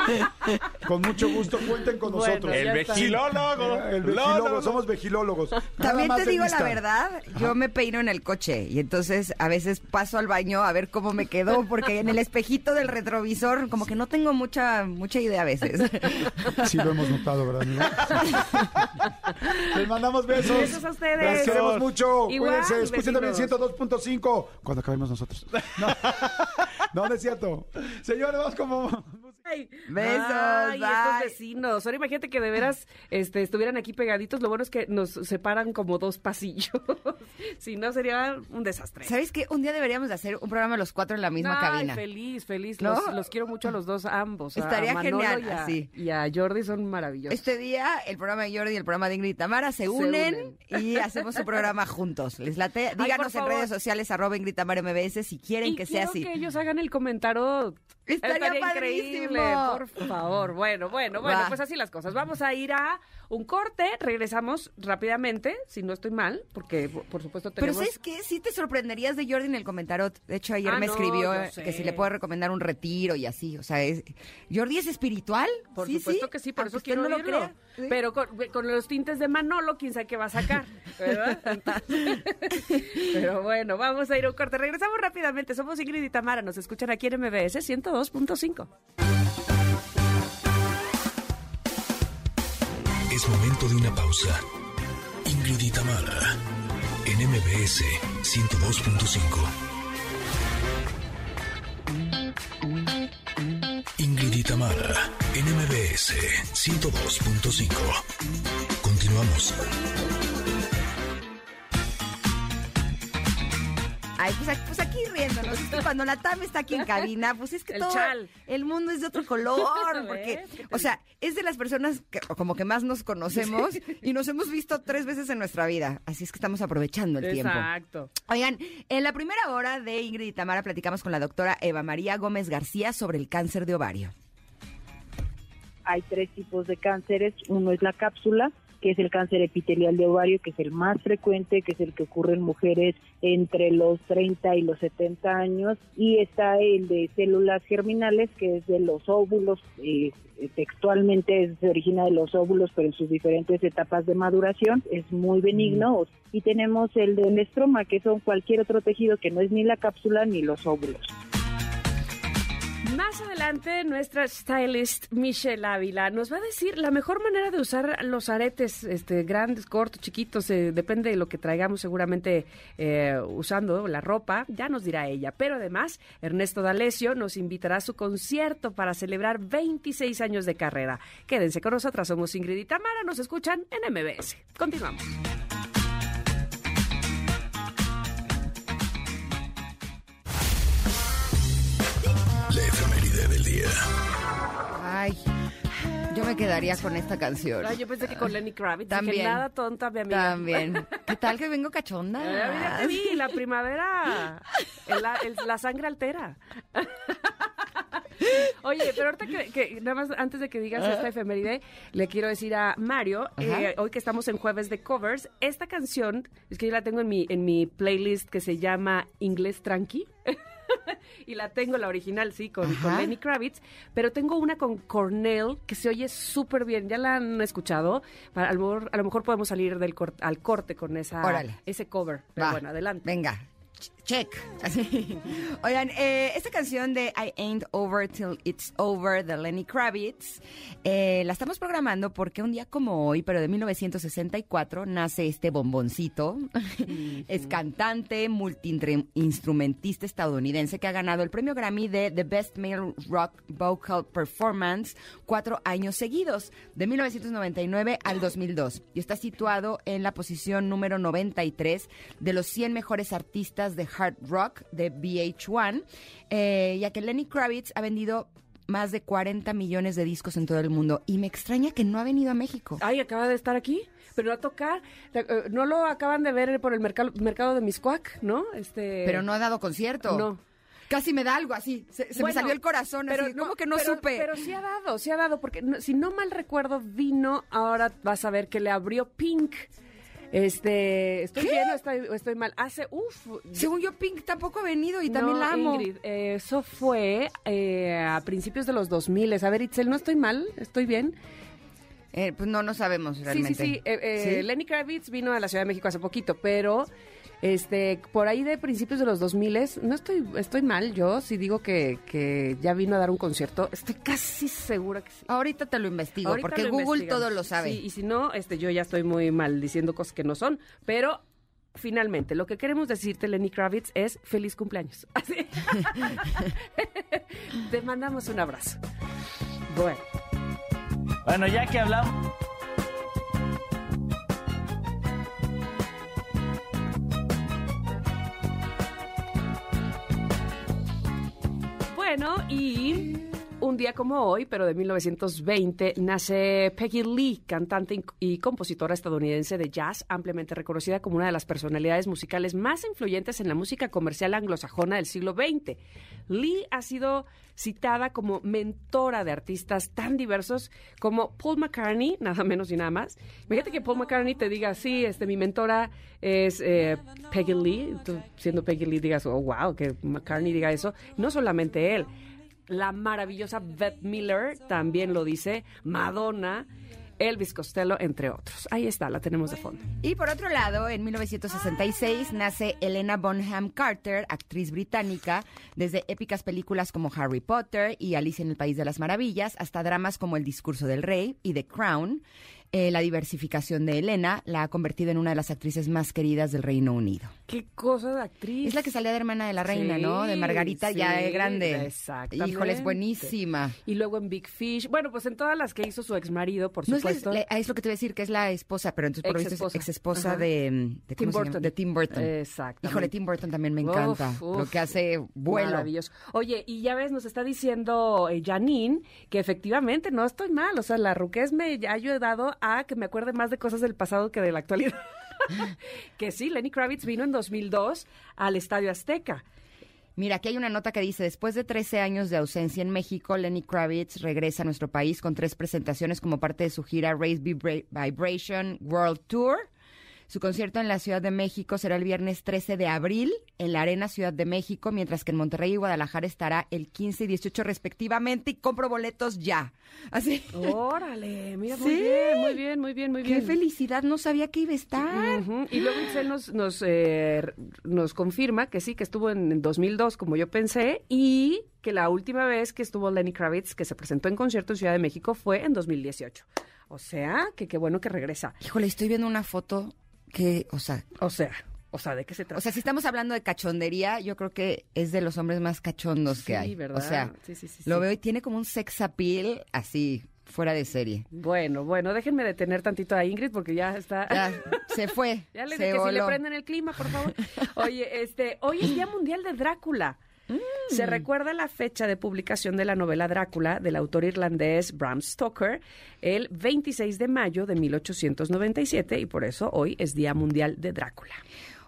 Con mucho gusto, cuenten con Bueno, nosotros. El está. vegilólogo. El vegilólogo, somos vegilólogos. Nada También te digo la verdad, yo me peino en el coche y entonces a veces paso al baño a ver cómo me quedó porque en el espejito del retrovisor como que no tengo mucha mucha idea a veces. Sí, lo hemos notado, ¿verdad? amigo? Les mandamos besos. Besos a ustedes. Las queremos mucho. Igual, Cuídense. Escuchen también vecinos. 102.5 cuando acabemos nosotros. No. no, no es cierto. Señores, vamos como... Ay, Besos, ay, bye. estos vecinos. Ahora imagínate que de veras este, estuvieran aquí pegaditos. Lo bueno es que nos separan como dos pasillos. si no, sería un desastre. ¿Sabes qué? Un día deberíamos de hacer un programa los cuatro en la misma Ay, cabina. feliz, feliz. ¿No? Los, los quiero mucho a los dos, ambos. a Estaría Manolo genial, y a, así. Y a Jordi son maravillosos. Este día el programa de Jordi y el programa de Ingrid y Tamara se unen, y hacemos su programa juntos. Les late. Díganos en favor. redes sociales arroba Ingrid Tamara MBS si quieren y que sea así. que ellos hagan el comentario. Estaría increíble, padrísimo. por favor. Bueno, bueno, bueno, Va. pues así las cosas. Vamos a ir a un corte, regresamos rápidamente, si no estoy mal, porque por, supuesto Pero tenemos... ¿sabes qué? Sí te sorprenderías de Jordi en el comentario. De hecho, ayer Ah, me no, escribió que si le puede recomendar un retiro y así. O sea, es... ¿Jordi es espiritual? Por Sí, supuesto sí. que sí, por Aunque eso quiero no lo oírlo. crea. Sí. Pero con, con los tintes de Manolo, quién sabe qué va a sacar, ¿verdad? Entonces- Pero bueno, vamos a ir a un corte. Regresamos rápidamente. Somos Ingrid y Tamara. Nos escuchan aquí en MBS 102.5. Es momento de una pausa. Ingrid y Tamara, en MBS 102.5. Ingrid y Tamara, en MBS 102.5. Continuamos. Ay, pues aquí, pues aquí riéndonos. Es que cuando la Tam está aquí en cabina, pues es que El todo chal. el mundo es de otro color. Porque, o sea, es de las personas que como que más nos conocemos y nos hemos visto tres veces en nuestra vida. Así es que estamos aprovechando el tiempo. Exacto. Oigan, en la primera hora de Ingrid y Tamara platicamos con la doctora Eva María Gómez García sobre el cáncer de ovario. Hay tres tipos de cánceres. Uno es la cápsula, que es el cáncer epitelial de ovario, que es el más frecuente, que es el que ocurre en mujeres entre los 30 y los 70 años, y está el de células germinales, que es de los óvulos, eh, textualmente se origina de los óvulos, pero en sus diferentes etapas de maduración, es muy benigno, y tenemos el del estroma, que son cualquier otro tejido que no es ni la cápsula ni los óvulos. Más adelante, nuestra stylist Michelle Ávila nos va a decir la mejor manera de usar los aretes este, grandes, cortos, chiquitos, eh, depende de lo que traigamos seguramente eh, usando la ropa, ya nos dirá ella. Pero además, Ernesto D'Alessio nos invitará a su concierto para celebrar 26 años de carrera. Quédense con nosotras, somos Ingrid y Tamara, nos escuchan en MBS. Continuamos. Ay, yo me quedaría con esta canción. Ay, yo pensé que con Lenny Kravitz. dije, También. nada tonta, mi amiga. También. ¿Qué tal que vengo Eh, cachonda? te vi, la primavera, el- la, el- la sangre altera. Oye, pero ahorita que, que nada más antes de que digas esta efeméride, le quiero decir a Mario, eh, hoy que estamos en jueves de covers, esta canción, es que yo la tengo en mi, en mi playlist que se llama Inglés Tranqui. y la tengo, la original, sí, con. Lenny Kravitz, pero tengo una con Cornell que se oye súper bien. ¿Ya la han escuchado? Para- a, lo mejor, a lo mejor podemos salir del cor- al corte con esa, Órale. ese cover. Pero Va, bueno, adelante. Venga. Ch- Check. Oigan, eh, esta canción de I Ain't Over Till It's Over de Lenny Kravitz eh, la estamos programando porque un día como hoy, pero de 1964, nace este bomboncito. es cantante, multiinstrumentista estadounidense que ha ganado el premio Grammy de The Best Male Rock Vocal Performance cuatro años seguidos, de 1999 al 2002. Y está situado en la posición número 93 de los 100 mejores artistas de hard rock de VH1, eh, ya que Lenny Kravitz ha vendido más de 40 millones de discos en todo el mundo. Y me extraña que no ha venido a México. Ay, acaba de estar aquí, pero no a tocar. Eh, No lo acaban de ver por el mercado, mercado de Miscuac, ¿no? Este, Pero no ha dado concierto. No. Casi me da algo así. Se, se me salió el corazón así. ¿Cómo que no pero- supe? Pero sí ha dado, sí ha dado, porque no- si no mal recuerdo, vino, ahora vas a ver que le abrió Pink. Este, ¿estoy bien o estoy, o estoy mal? Hace, uff. Según yo, Pink tampoco ha venido y también la amo. Ingrid, eh, eso fue eh, a principios de los 2000. A ver, Itzel, ¿no estoy mal? ¿Estoy bien? Eh, pues no, no sabemos realmente. Sí, sí, sí. Eh, eh, ¿Sí? Lenny Kravitz vino a la Ciudad de México hace poquito, pero este por ahí de principios de los 2000 no estoy estoy mal yo si digo que, que ya vino a dar un concierto. Estoy casi segura que sí. Ahorita te lo investigo, Ahorita porque lo Google investigamos. todo lo sabe. Sí, y si no, este yo ya estoy muy mal diciendo cosas que no son, pero finalmente lo que queremos decirte Lenny Kravitz es feliz cumpleaños. Así. Te mandamos un abrazo. Bueno. Bueno, ya que hablamos. Bueno, y día como hoy, pero de 1920, nace Peggy Lee, cantante y- compositora estadounidense de jazz, ampliamente reconocida como una de las personalidades musicales más influyentes en la música comercial anglosajona del siglo XX. Lee ha sido citada como mentora de artistas tan diversos como Paul McCartney, nada menos y nada más. Imagínate que Paul McCartney te diga, sí, este, mi mentora es eh, Peggy Lee, tú siendo Peggy Lee digas, oh, wow, que McCartney diga eso. No solamente él, la maravillosa Beth Miller también lo dice, Madonna, Elvis Costello, entre otros. Ahí está, la tenemos de fondo. Y por otro lado, en 1966 nace Elena Bonham Carter, actriz británica, desde épicas películas como Harry Potter y Alicia en el País de las Maravillas, hasta dramas como El Discurso del Rey y The Crown. Eh, la diversificación de Elena la ha convertido en una de las actrices más queridas del Reino Unido. Qué cosa de actriz. Es la que salía de hermana de la reina, Sí, ¿no? De Margarita ya de grande. exactamente. Híjole, es buenísima. Y luego en Big Fish. Bueno, pues en todas las que hizo su ex marido, por No es, la- supuesto. la- es lo que te voy a decir, que es la esposa, pero entonces por lo visto es Ex-esposa. ex esposa de, de, Tim. Burton. de Tim Burton. Exactamente. Híjole, Tim Burton también me Uf, encanta. uf. lo que hace vuelo. Maravilloso. Oye, y ya ves, nos está diciendo eh, Janine que efectivamente no estoy mal. O sea, la ruquez me ha ayudado que me acuerde más de cosas del pasado que de la actualidad. que sí, Lenny Kravitz vino en 2002 al Estadio Azteca. Mira, aquí hay una nota que dice, después de 13 años de ausencia en México, Lenny Kravitz regresa a nuestro país con tres presentaciones como parte de su gira Raise Vibra- Vibration World Tour. Su concierto en la Ciudad de México será el viernes 13 de abril en la Arena Ciudad de México, mientras que en Monterrey y Guadalajara estará el 15 y 18 respectivamente y compro boletos ya. Así. Órale, mira, muy Sí. bien, muy bien, muy bien, muy Qué bien. felicidad, no sabía que iba a estar. Y luego Itzel nos, nos, eh, nos confirma que sí, que estuvo en, en 2002, como yo pensé, y que la última vez que estuvo Lenny Kravitz, que se presentó en concierto en Ciudad de México, fue en 2018. O sea, que qué bueno que regresa. Híjole, estoy viendo una foto que, o sea, O sea, o sea, ¿de qué se trata? O sea, si estamos hablando de cachondería, yo creo que es de los hombres más cachondos que Sí, hay. ¿verdad? O sea, Sí, sí, sí, lo veo y tiene como un sex appeal así, fuera de serie. Bueno, bueno, déjenme detener tantito a Ingrid porque ya está... Ya, se fue. Ya le dije que si le prenden el clima, por favor. Oye, este, hoy es Día Mundial de Drácula. Se recuerda la fecha de publicación de la novela Drácula del autor irlandés Bram Stoker el 26 de mayo de 1897 y por eso hoy es Día Mundial de Drácula.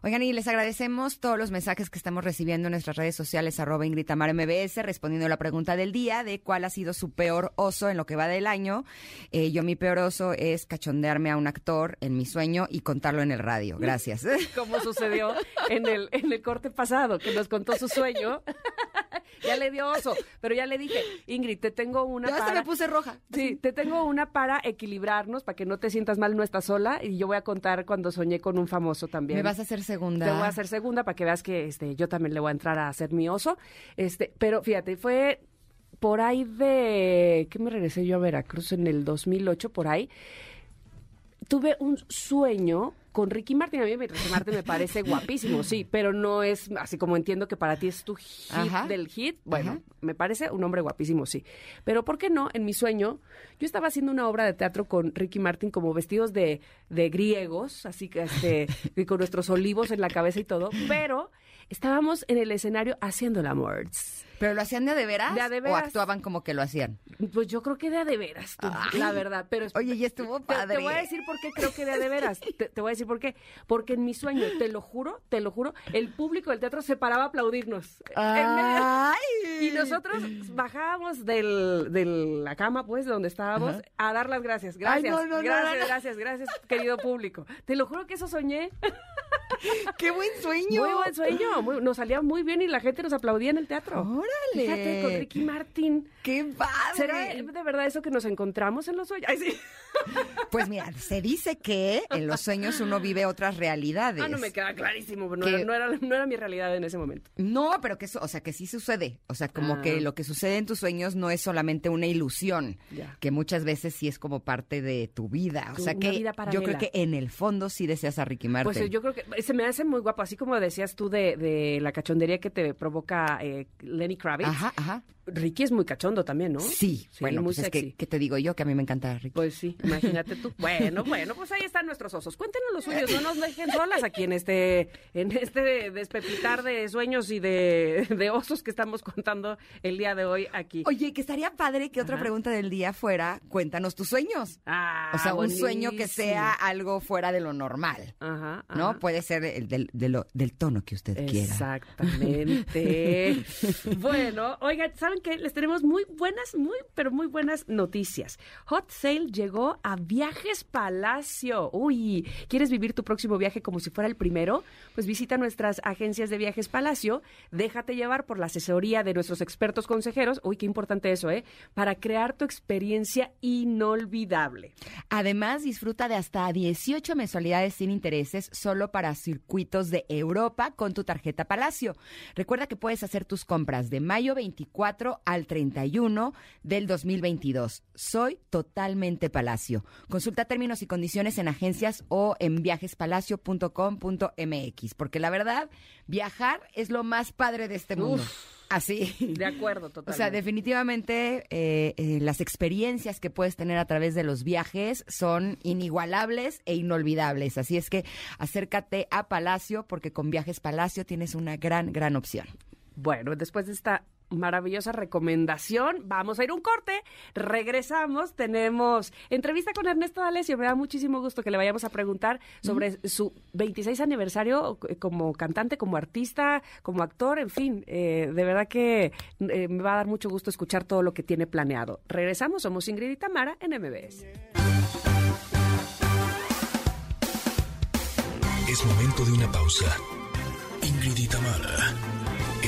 Oigan, y les agradecemos todos los mensajes que estamos recibiendo en nuestras redes sociales, arroba Ingrid MBS, respondiendo a la pregunta del día de cuál ha sido su peor oso en lo que va del año. Eh, yo mi peor oso es cachondearme a un actor en mi sueño y contarlo en el radio. Gracias. Como sucedió en el, en el corte pasado, que nos contó su sueño. ya le dio oso, pero ya le dije, Ingrid, te tengo una Yo hasta me puse roja. Sí, te tengo una para equilibrarnos, para que no te sientas mal, no estás sola. Y yo voy a contar cuando soñé con un famoso también. Me vas a hacer segunda. Te voy a hacer segunda para que veas que este, yo también le voy a entrar a hacer mi oso. Este, pero fíjate, fue por ahí de. ¿Qué me regresé yo a Veracruz en el 2008? Por ahí. Tuve un sueño con Ricky Martin. A mí Ricky Martin me parece guapísimo, sí, pero no es así como entiendo que para ti es tu hit Ajá. del hit. Bueno, Ajá. me parece un hombre guapísimo, sí. Pero ¿por qué no? En mi sueño, yo estaba haciendo una obra de teatro con Ricky Martin como vestidos de, de griegos, así que este, y con nuestros olivos en la cabeza y todo, pero estábamos en el escenario haciendo el amor. ¿Pero lo hacían de a de veras? De a de ¿O actuaban como que lo hacían? Pues yo creo que de a de veras, tú, la verdad. Pero Oye, y estuvo padre. Te, voy a decir por qué creo que de a de veras. Te, te voy a decir por qué. Porque en mi sueño, te lo juro, te lo juro, el público del teatro se paraba a aplaudirnos. ¡Ay! Y nosotros bajábamos del, de la cama, pues, de donde estábamos, a dar las gracias. Gracias, Ay, no, no, gracias, no, gracias, gracias, querido público. Te lo juro que eso soñé. ¡Qué buen sueño! Muy buen sueño. muy- nos salía muy bien y la gente nos aplaudía en el teatro. ¡Órale! Fíjate, con Ricky Martin. ¡Qué padre! ¿Será de verdad eso que nos encontramos en los sueños? Ay, sí. Pues mira, se dice que en los sueños uno vive otras realidades. Ah, no me queda clarísimo. No, Que- era, no, era, no era mi realidad en ese momento. No, pero que eso, o sea, que sí sucede. O sea, como Ah. que lo que sucede en tus sueños no es solamente una ilusión, Ya. que muchas veces sí es como parte de tu vida. O sea, una que yo creo que en el fondo sí deseas a Ricky Martin. Pues eh, yo creo que se me hace muy guapo, así como decías tú de, de la cachondería que te provoca eh, Lenny Kravitz. Ajá, ajá. Ricky es muy cachondo también, ¿no? Sí, bueno, muy pues es sexy. que, ¿qué te digo yo? Que a mí me encanta Ricky. Pues sí, imagínate tú. Bueno, bueno, pues ahí están nuestros osos. Cuéntenos los suyos, no nos dejen solas aquí en este, en este despepitar de sueños y de, de osos que estamos contando el día de hoy aquí. Oye, que estaría padre que otra Ajá. pregunta del día fuera, cuéntanos tus sueños. Ah, O sea, un sueño que sea algo fuera de lo normal. Ajá, ¿no? ajá. Puede ser el del, de lo- del tono que usted quiera. Exactamente. bueno, oigan, ¿saben qué? Les tenemos muy buenas, muy, pero muy buenas noticias. Hot Sale llegó a Viajes Palacio. Uy, ¿quieres vivir tu próximo viaje como si fuera el primero? Pues visita nuestras agencias de Viajes Palacio, déjate llevar por la asesoría de nuestros expertos consejeros. Uy, qué importante eso, ¿eh? Para crear tu experiencia inolvidable. Además, disfruta de hasta 18 mensualidades sin intereses solo para circuitos de Europa con tu tarjeta Palacio. Recuerda que puedes hacer tus compras de mayo 24 al 31 del 2022. Soy totalmente Palacio. Consulta términos y condiciones en agencias o en viajespalacio.com.mx, porque la verdad, viajar es lo más padre de este mundo. Así. De acuerdo, O totalmente. sea, definitivamente eh, eh, las experiencias que puedes tener a través de los viajes son inigualables e inolvidables. Así es que acércate a Palacio porque con Viajes Palacio tienes una gran, gran opción. Bueno, después de esta maravillosa recomendación. Vamos a ir un corte, regresamos, tenemos entrevista con Ernesto D'Alessio. Me da muchísimo gusto que le vayamos a preguntar sobre su 26 aniversario como cantante, como artista, como actor, en fin. eh, de verdad que eh, me va a dar mucho gusto escuchar todo lo que tiene planeado. Regresamos, somos Ingrid y Tamara en MBS. Es momento de una pausa. Ingrid y Tamara,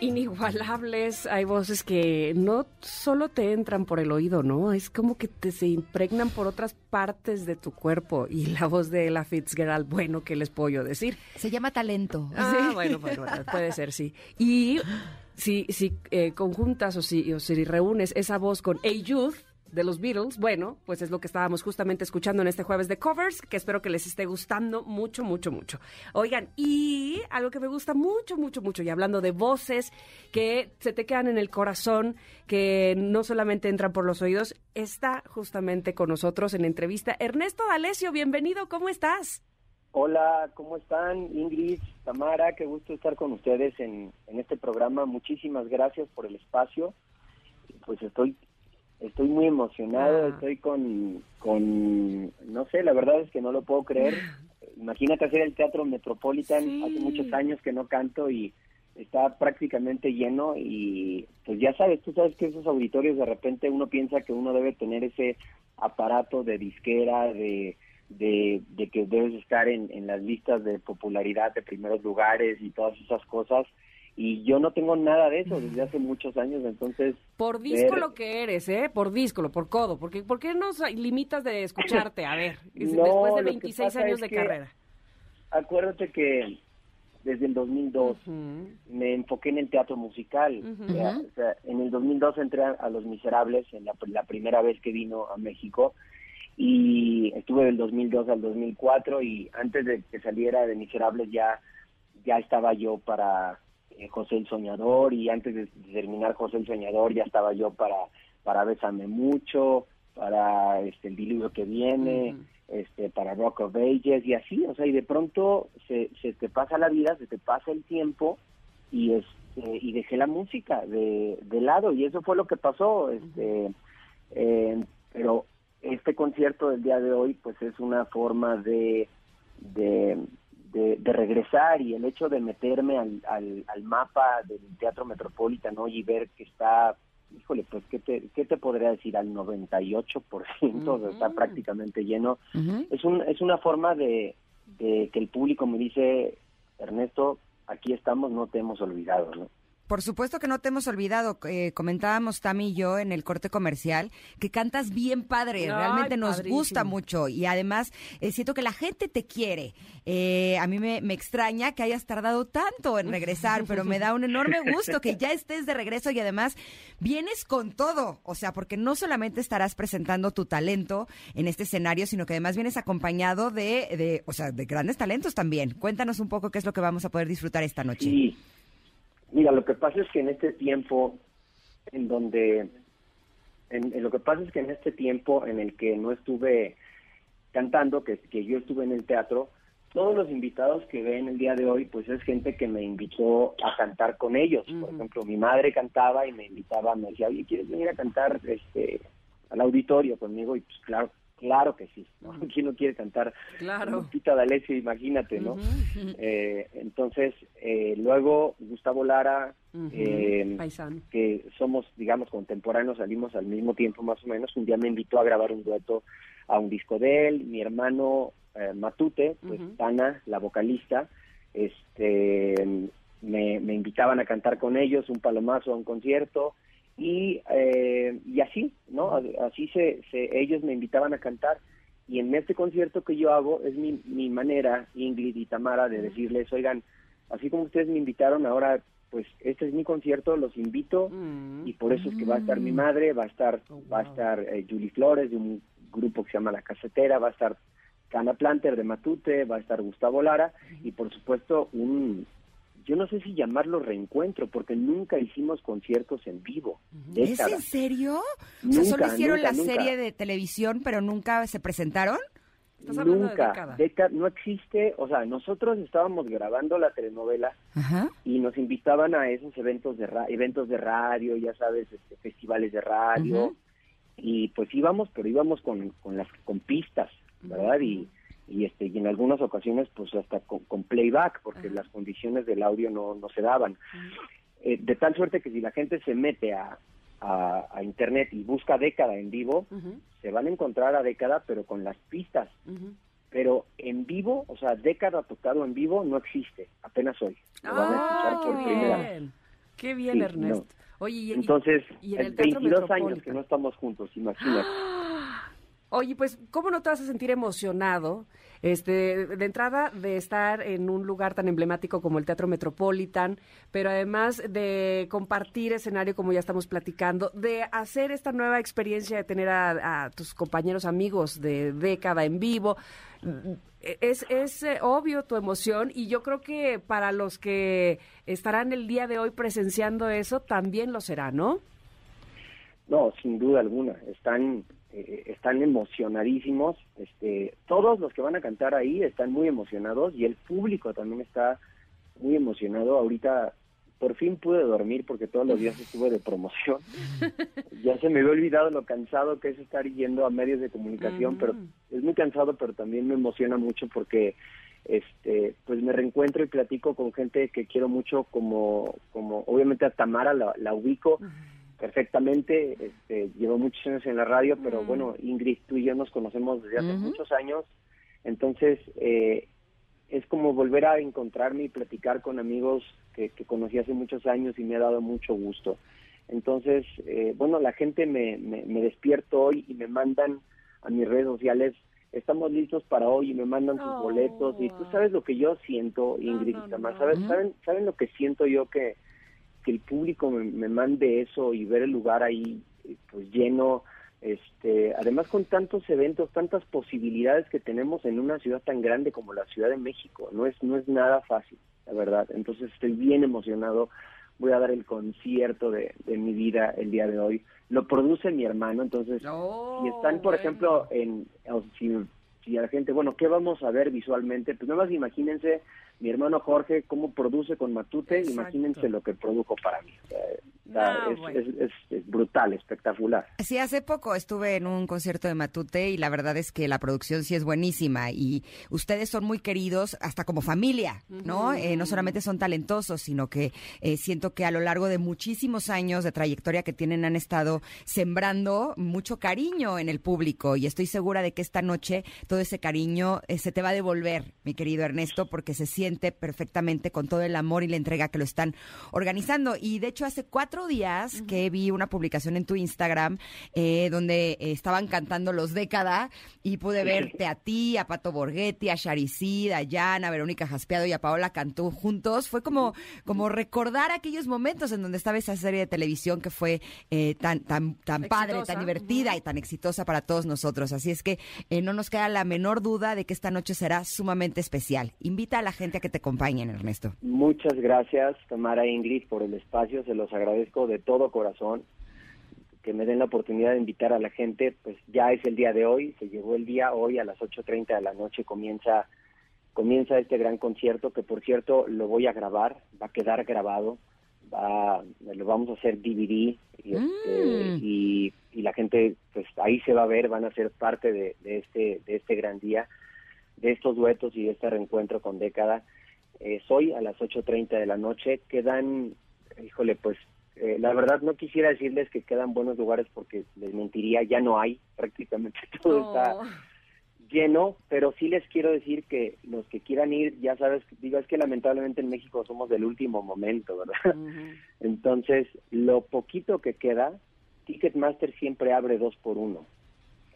inigualables, hay voces que no solo te entran por el oído, ¿no? Es como que te se impregnan por otras partes de tu cuerpo. Y la voz de Ella Fitzgerald, bueno, ¿qué les puedo yo decir? Se llama talento. Ah, bueno, bueno, bueno, puede ser, sí. Y si, si eh, conjuntas o si, o si reúnes esa voz con A Youth de los Beatles, bueno, pues es lo que estábamos justamente escuchando en este jueves de covers, que espero que les esté gustando mucho, mucho, mucho. Oigan, y algo que me gusta mucho, mucho, mucho, y hablando de voces que se te quedan en el corazón, que no solamente entran por los oídos, está justamente con nosotros en entrevista Ernesto D'Alessio, bienvenido, ¿cómo estás? Hola, ¿cómo están? Ingrid, Tamara, qué gusto estar con ustedes en, en este programa. Muchísimas gracias por el espacio. Pues estoy estoy muy emocionado, Ah. estoy con, con, no sé, la verdad es que no lo puedo creer. Imagínate hacer el Teatro Metropolitan, Sí. hace muchos años que no canto y está prácticamente lleno y pues ya sabes, tú sabes que esos auditorios de repente uno piensa que uno debe tener ese aparato de disquera, de, de, de que debes estar en, en las listas de popularidad de primeros lugares y todas esas cosas. Y yo no tengo nada de eso desde hace muchos años, entonces... Por disco ver- lo que eres, ¿eh? Por disco, por codo. Porque, ¿Por qué nos limitas de escucharte? A ver, No, después de lo que 26 pasa años de que- carrera. Acuérdate que desde el 2002 Ujú. me enfoqué en el teatro musical. Ujú. O sea, o sea, en el 2002 entré a, a Los Miserables, en la, la primera vez que vino a México, y estuve del 2002 al 2004, y antes de que saliera de Miserables ya, ya estaba yo para eh, José el Soñador, y antes de terminar José el Soñador ya estaba yo para, para Bésame Mucho, para este, El Diluvio que Viene, este, para Rock of Ages y así, o sea, y de pronto se, se te pasa la vida, se te pasa el tiempo y este, y dejé la música de, de lado y eso fue lo que pasó, este, eh, pero este concierto del día de hoy pues es una forma de, de, de, de regresar y el hecho de meterme al, al, al mapa del Teatro Metropolitano y ver que está híjole, pues, ¿qué te, qué te podría decir? Al 98%, o sea, está prácticamente lleno. Es un es una forma de, de que el público me dice Ernesto aquí estamos no te hemos olvidado no Por supuesto que no te hemos olvidado. eh, comentábamos Tami y yo en el corte comercial que cantas bien padre. Realmente nos padrísimo. gusta mucho. Y además, eh, siento que la gente te quiere. Eh, a mí me, me extraña que hayas tardado tanto en regresar, pero me da un enorme gusto que ya estés de regreso y además vienes con todo. O sea, porque no solamente estarás presentando tu talento en este escenario, sino que además vienes acompañado de, de, o sea, de grandes talentos también. Cuéntanos un poco qué es lo que vamos a poder disfrutar esta noche. Sí. Mira, lo que pasa es que en este tiempo en donde en, en lo que pasa es que en este tiempo en el que no estuve cantando, que, que yo estuve en el teatro, todos los invitados que ven el día de hoy, pues es gente que me invitó a cantar con ellos. Por ejemplo, mi madre cantaba y me invitaba, me decía, oye, ¿quieres venir a cantar este al auditorio conmigo? Y pues claro, claro que sí. ¿no? ¿Quién no quiere cantar? Claro. Lupita D'Alessio, imagínate, ¿no? Eh, entonces, eh, luego Gustavo Lara, eh, que somos, digamos, contemporáneos, salimos al mismo tiempo más o menos, un día me invitó a grabar un dueto a un disco de él, mi hermano eh, Matute, pues Ujú. Tana, la vocalista, este, me, me invitaban a cantar con ellos un palomazo a un concierto y, eh, y así, ¿no? Así se, se, ellos me invitaban a cantar. Y en este concierto que yo hago es mi, mi manera, Ingrid y Tamara, de decirles, oigan, así como ustedes me invitaron, ahora pues este es mi concierto, los invito Mm. y por eso es que va a estar mi madre, va a estar, Oh, va a estar eh, Julie Flores de un grupo que se llama La Casetera, va a estar Cana Planter de Matute, va a estar Gustavo Lara y por supuesto un yo no sé si llamarlo reencuentro, porque nunca hicimos conciertos en vivo. ¿Es en serio? O sea, solo Nunca, hicieron nunca, la nunca. serie de televisión, pero nunca se presentaron. Estás hablando de Nunca, década. Deca- no existe, o sea, nosotros estábamos grabando la telenovela Ajá. y nos invitaban a esos eventos de ra- eventos de radio, ya sabes, este, festivales de radio y pues íbamos, pero íbamos con, con las con pistas, ¿verdad? Y y este y en algunas ocasiones pues hasta con, con playback porque las condiciones del audio no, no se daban. Eh, de tal suerte que si la gente se mete a, a, a internet y busca década en vivo, se van a encontrar a década pero con las pistas pero en vivo, o sea, década tocado en vivo no existe, apenas hoy. Lo van a escuchar Ah, por qué primera vez. bien. Qué bien, Sí, Ernesto. no. Oye, y, Entonces, y en el es Teatro 22 años que no estamos juntos, imagínate. Oye, pues, ¿cómo no te vas a sentir emocionado? Este, de entrada, de estar en un lugar tan emblemático como el Teatro Metropolitan, pero además de compartir escenario, como ya estamos platicando, de hacer esta nueva experiencia de tener a, tus compañeros amigos de década en vivo. Es, es eh, obvio tu emoción y yo creo que para los que estarán el día de hoy presenciando eso, también lo será, ¿no? No, sin duda alguna, están eh, están emocionadísimos, este, todos los que van a cantar ahí están muy emocionados y el público también está muy emocionado. Ahorita por fin pude dormir porque todos los días estuve de promoción. ya se me había olvidado lo cansado que es estar yendo a medios de comunicación, pero es muy cansado, pero también me emociona mucho porque este pues me reencuentro y platico con gente que quiero mucho como como obviamente a Tamara la, la ubico perfectamente, este, llevo muchos años en la radio, pero bueno, Ingrid, tú y yo nos conocemos desde hace muchos años, entonces eh, es como volver a encontrarme y platicar con amigos que, que conocí hace muchos años y me ha dado mucho gusto. Entonces, eh, bueno, la gente me, me, me despierto hoy y me mandan a mis redes sociales, estamos listos para hoy y me mandan sus Oh. boletos y tú sabes lo que yo siento, Ingrid no, no. ¿sabes, saben, ¿saben lo que siento yo que, que el público me, me mande eso y ver el lugar ahí eh, pues lleno, este, además con tantos eventos, tantas posibilidades que tenemos en una ciudad tan grande como la Ciudad de México, no es no es nada fácil, la verdad. Entonces estoy bien emocionado. Voy a dar el concierto de, de mi vida el día de hoy. Lo produce mi hermano, entonces Oh, si están, por bueno. ejemplo, en si, si a la gente, bueno, ¿qué vamos a ver visualmente? Pues nada más imagínense mi hermano Jorge cómo produce con Matute, Exacto. imagínense lo que produjo para mí. O sea, está- No, es, bueno. es- es- es brutal, espectacular. Sí, hace poco estuve en un concierto de Matute y la verdad es que la producción sí es buenísima y ustedes son muy queridos hasta como familia, ¿no? Eh, no solamente son talentosos, sino que eh, siento que a lo largo de muchísimos años de trayectoria que tienen han estado sembrando mucho cariño en el público y estoy segura de que esta noche todo ese cariño eh, se te va a devolver, mi querido Ernesto, porque se siente perfectamente con todo el amor y la entrega que lo están organizando. Y de hecho hace cuatro días que vi una publicación en tu Instagram eh, donde eh, estaban cantando los década y pude verte a ti, a Pato Borghetti, a Charicid, a Jan, a Verónica Jaspeado y a Paola Cantú juntos. Fue como, como recordar aquellos momentos en donde estaba esa serie de televisión que fue eh, tan, tan, tan padre, tan divertida y tan exitosa para todos nosotros. Así es que eh, no nos queda la menor duda de que esta noche será sumamente especial. Invita a la gente que te acompañen, Ernesto. Muchas gracias, Tamara e Ingrid, por el espacio, se los agradezco de todo corazón. Que me den la oportunidad de invitar a la gente, pues ya es el día de hoy, se llegó el día, hoy a las 8.30 de la noche comienza comienza este gran concierto que por cierto lo voy a grabar, va a quedar grabado, va, lo vamos a hacer DVD y, este, Mm. y, y la gente pues ahí se va a ver, van a ser parte de, de este de este gran día, de estos duetos y de este reencuentro con década. Eh, soy a las 8.30 de la noche, quedan, híjole, pues eh, la verdad no quisiera decirles que quedan buenos lugares porque les mentiría, ya no hay, prácticamente todo está lleno, pero sí les quiero decir que los que quieran ir, ya sabes, digo, es que lamentablemente en México somos del último momento, ¿verdad? Entonces, lo poquito que queda, Ticketmaster siempre abre dos por uno.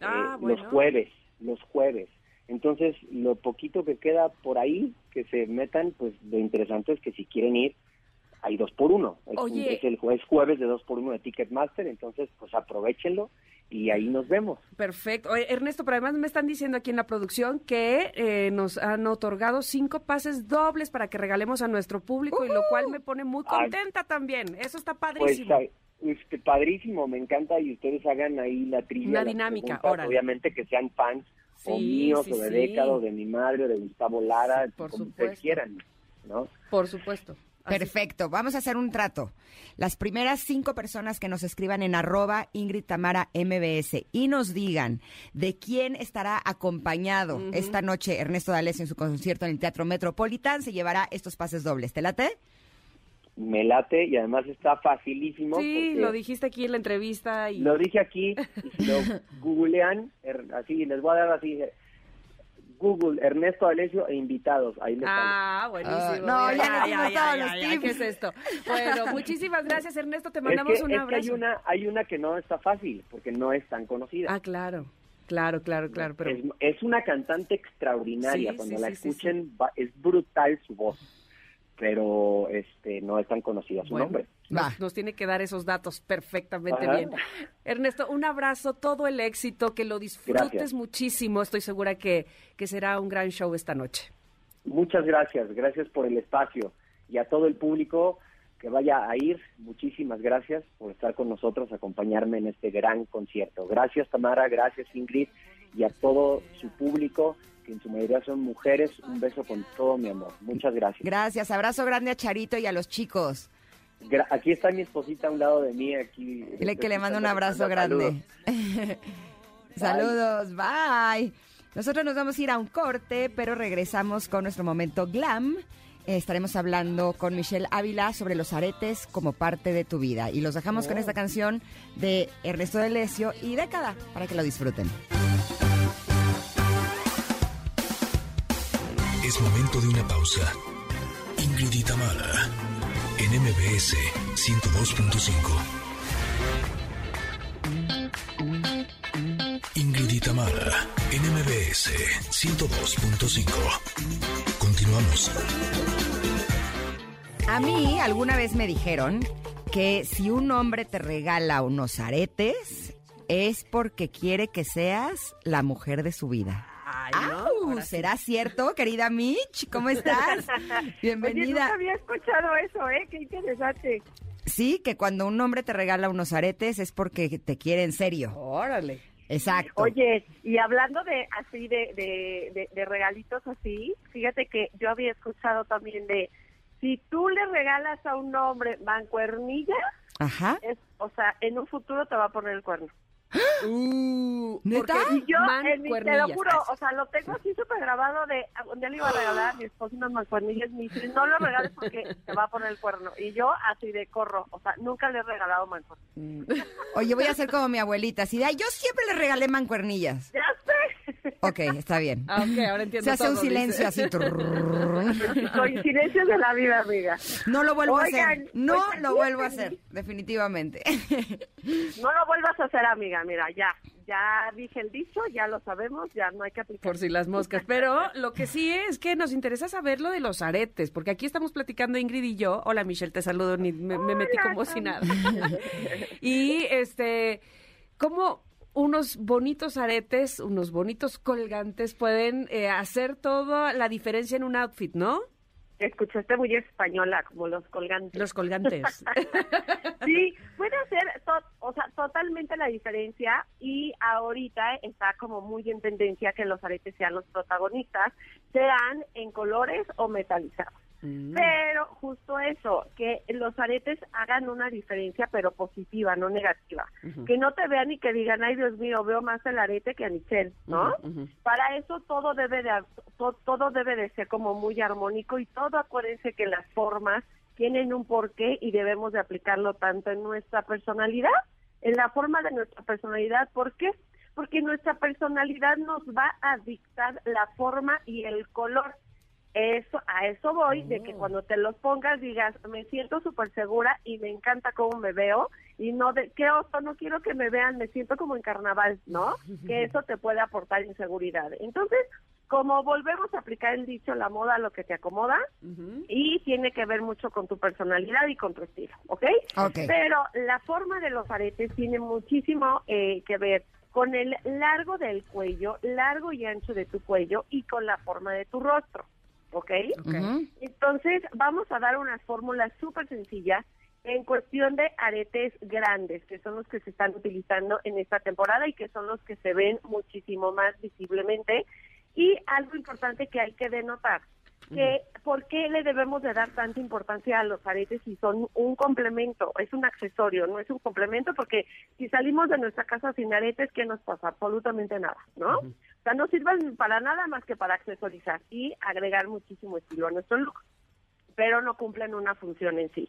Ah, Eh, bueno. Los jueves, los jueves. Entonces, lo poquito que queda por ahí, que se metan, pues lo interesante es que si quieren ir, hay dos por uno. Oye. es el jue- es jueves de dos por uno de Ticketmaster, entonces pues aprovechenlo y ahí nos vemos. Perfecto. Oye, Ernesto, pero además me están diciendo aquí en la producción que eh, nos han otorgado cinco pases dobles para que regalemos a nuestro público, y lo cual me pone muy Ay. contenta también. Eso está Pues padrísimo. ay, este, padrísimo, me encanta y ustedes hagan ahí la trivia. Una dinámica. Obviamente que sean fans o Sí, míos sí, o de sí. Década o de mi madre o de Gustavo Lara, Sí, por como supuesto. ustedes quieran, ¿no? Por supuesto. Así- Perfecto, vamos a hacer un trato. Las primeras cinco personas que nos escriban en arroba Ingrid Tamara MBS y nos digan de quién estará acompañado esta noche Ernesto D'Alessio en su concierto en el Teatro Metropolitan, se llevará estos pases dobles. ¿Te late? Me late y además está facilísimo. Sí, lo dijiste aquí en la entrevista y... Lo dije aquí, y si lo googlean, er- así, les voy a dar así, eh, Google, Ernesto Alessio e invitados, ahí les sale. Ah, buenísimo. Ah, no, ya nos dimos todos los ya, tips. ¿Qué es esto? Bueno, muchísimas gracias, Ernesto. Te Es mandamos que, un es que abrazo. hay una, hay una que no está fácil, porque no es tan conocida. Ah, claro. Claro, claro, claro. Pero... es, es una cantante extraordinaria, Sí, cuando sí, la sí, sí, escuchen va- es brutal su voz, pero este no es tan conocida su Bueno, nombre. Va. Nos, nos tiene que dar esos datos perfectamente Ajá. bien. Ernesto, un abrazo, todo el éxito, que lo disfrutes Gracias. muchísimo. Estoy segura que, que será un gran show esta noche. Muchas gracias, gracias por el espacio y a todo el público que vaya a ir, muchísimas gracias por estar con nosotros, acompañarme en este gran concierto. Gracias Tamara, gracias Ingrid y a todo su público, que en su mayoría son mujeres, un beso con todo mi amor. Muchas gracias. Gracias, abrazo grande a Charito y a los chicos. Gra- aquí está mi esposita a un lado de mí, aquí. Dile que le mando un abrazo grande. Saludos, bye. Nosotros nos vamos a ir a un corte, pero regresamos con nuestro momento glam. Estaremos hablando con Michelle Ávila sobre los aretes como parte de tu vida. Y los dejamos con esta canción de Ernesto Delesio y Década para que lo disfruten. Es momento de una pausa. Ingrid y Tamara, en MBS 102.5. Ingrid y Tamara, en MBS 102.5. Continuamos. A mí alguna vez me dijeron que si un hombre te regala unos aretes es porque quiere que seas la mujer de su vida. ¿Será cierto, querida Mitch? ¿Cómo estás? Bienvenida. nunca había escuchado eso, ¿eh? Qué interesante. Sí, que cuando un hombre te regala unos aretes es porque te quiere en serio. Órale. Exacto. Oye, y hablando de así, de, de, de, de regalitos así, fíjate que yo había escuchado también de, si tú le regalas a un hombre mancuernilla, Ajá. es, o sea, en un futuro te va a poner el cuerno. Uh, ¿Neta? porque Y yo, en mi, te lo juro, o sea, lo tengo así súper grabado de, a un día le iba a regalar a mi esposo unas mancuernillas, me dice, no lo regales porque te va a poner el cuerno. Y yo así de corro, o sea, nunca le he regalado mancuernillas. Oye, voy a hacer como mi abuelita. Así de, "Ay, yo siempre le regalé mancuernillas. Ya sé. Ok, está bien. Ah, ok, ahora entiendo Se hace un silencio dice. así. Coincidencias de la vida, amiga. No lo vuelvo a hacer. No pues, lo vuelvo a hacer, definitivamente. No lo vuelvas a hacer, amiga. Mira, ya, ya dije el dicho, ya lo sabemos, ya no hay que aplicar. Por si las moscas. Pero lo que sí es que nos interesa saber lo de los aretes, porque aquí estamos platicando Ingrid y yo. Hola Michelle, te saludo, ni me, me metí como si nada. y este, ¿cómo unos bonitos aretes, unos bonitos colgantes pueden eh, hacer toda la diferencia en un outfit, ¿no? Escuchaste muy española, como los colgantes. Los colgantes. Sí, puede hacer to- o sea, totalmente la diferencia y ahorita está como muy en tendencia que los aretes sean los protagonistas, sean en colores o metalizados. Mm. Pero justo eso, que los aretes hagan una diferencia, pero positiva, no negativa. Que no te vean y que digan, ay Dios mío, veo más el arete que a Michelle, ¿no? Para eso todo debe de to- todo debe de ser como muy armónico y todo acuérdense que las formas tienen un porqué y debemos de aplicarlo tanto en nuestra personalidad, en la forma de nuestra personalidad, ¿por qué? Porque nuestra personalidad nos va a dictar la forma y el color. Eso, a eso voy, de que cuando te los pongas digas, me siento súper segura y me encanta cómo me veo y no de, qué oso, no quiero que me vean, me siento como en carnaval, ¿no? Que eso te puede aportar inseguridad. Entonces, como volvemos a aplicar el dicho, la moda lo que te acomoda, y tiene que ver mucho con tu personalidad y con tu estilo, ¿ok? Ok. Pero la forma de los aretes tiene muchísimo eh, que ver con el largo del cuello, largo y ancho de tu cuello y con la forma de tu rostro, ¿ok? Ujú. Entonces, vamos a dar unas fórmulas súper sencillas en cuestión de aretes grandes, que son los que se están utilizando en esta temporada y que son los que se ven muchísimo más visiblemente. Y algo importante que hay que denotar, que por qué le debemos de dar tanta importancia a los aretes si son un complemento, es un accesorio, no es un complemento, porque si salimos de nuestra casa sin aretes, ¿qué nos pasa? Absolutamente nada, ¿no? O sea, no sirven para nada más que para accesorizar y agregar muchísimo estilo a nuestro look pero no cumplen una función en sí.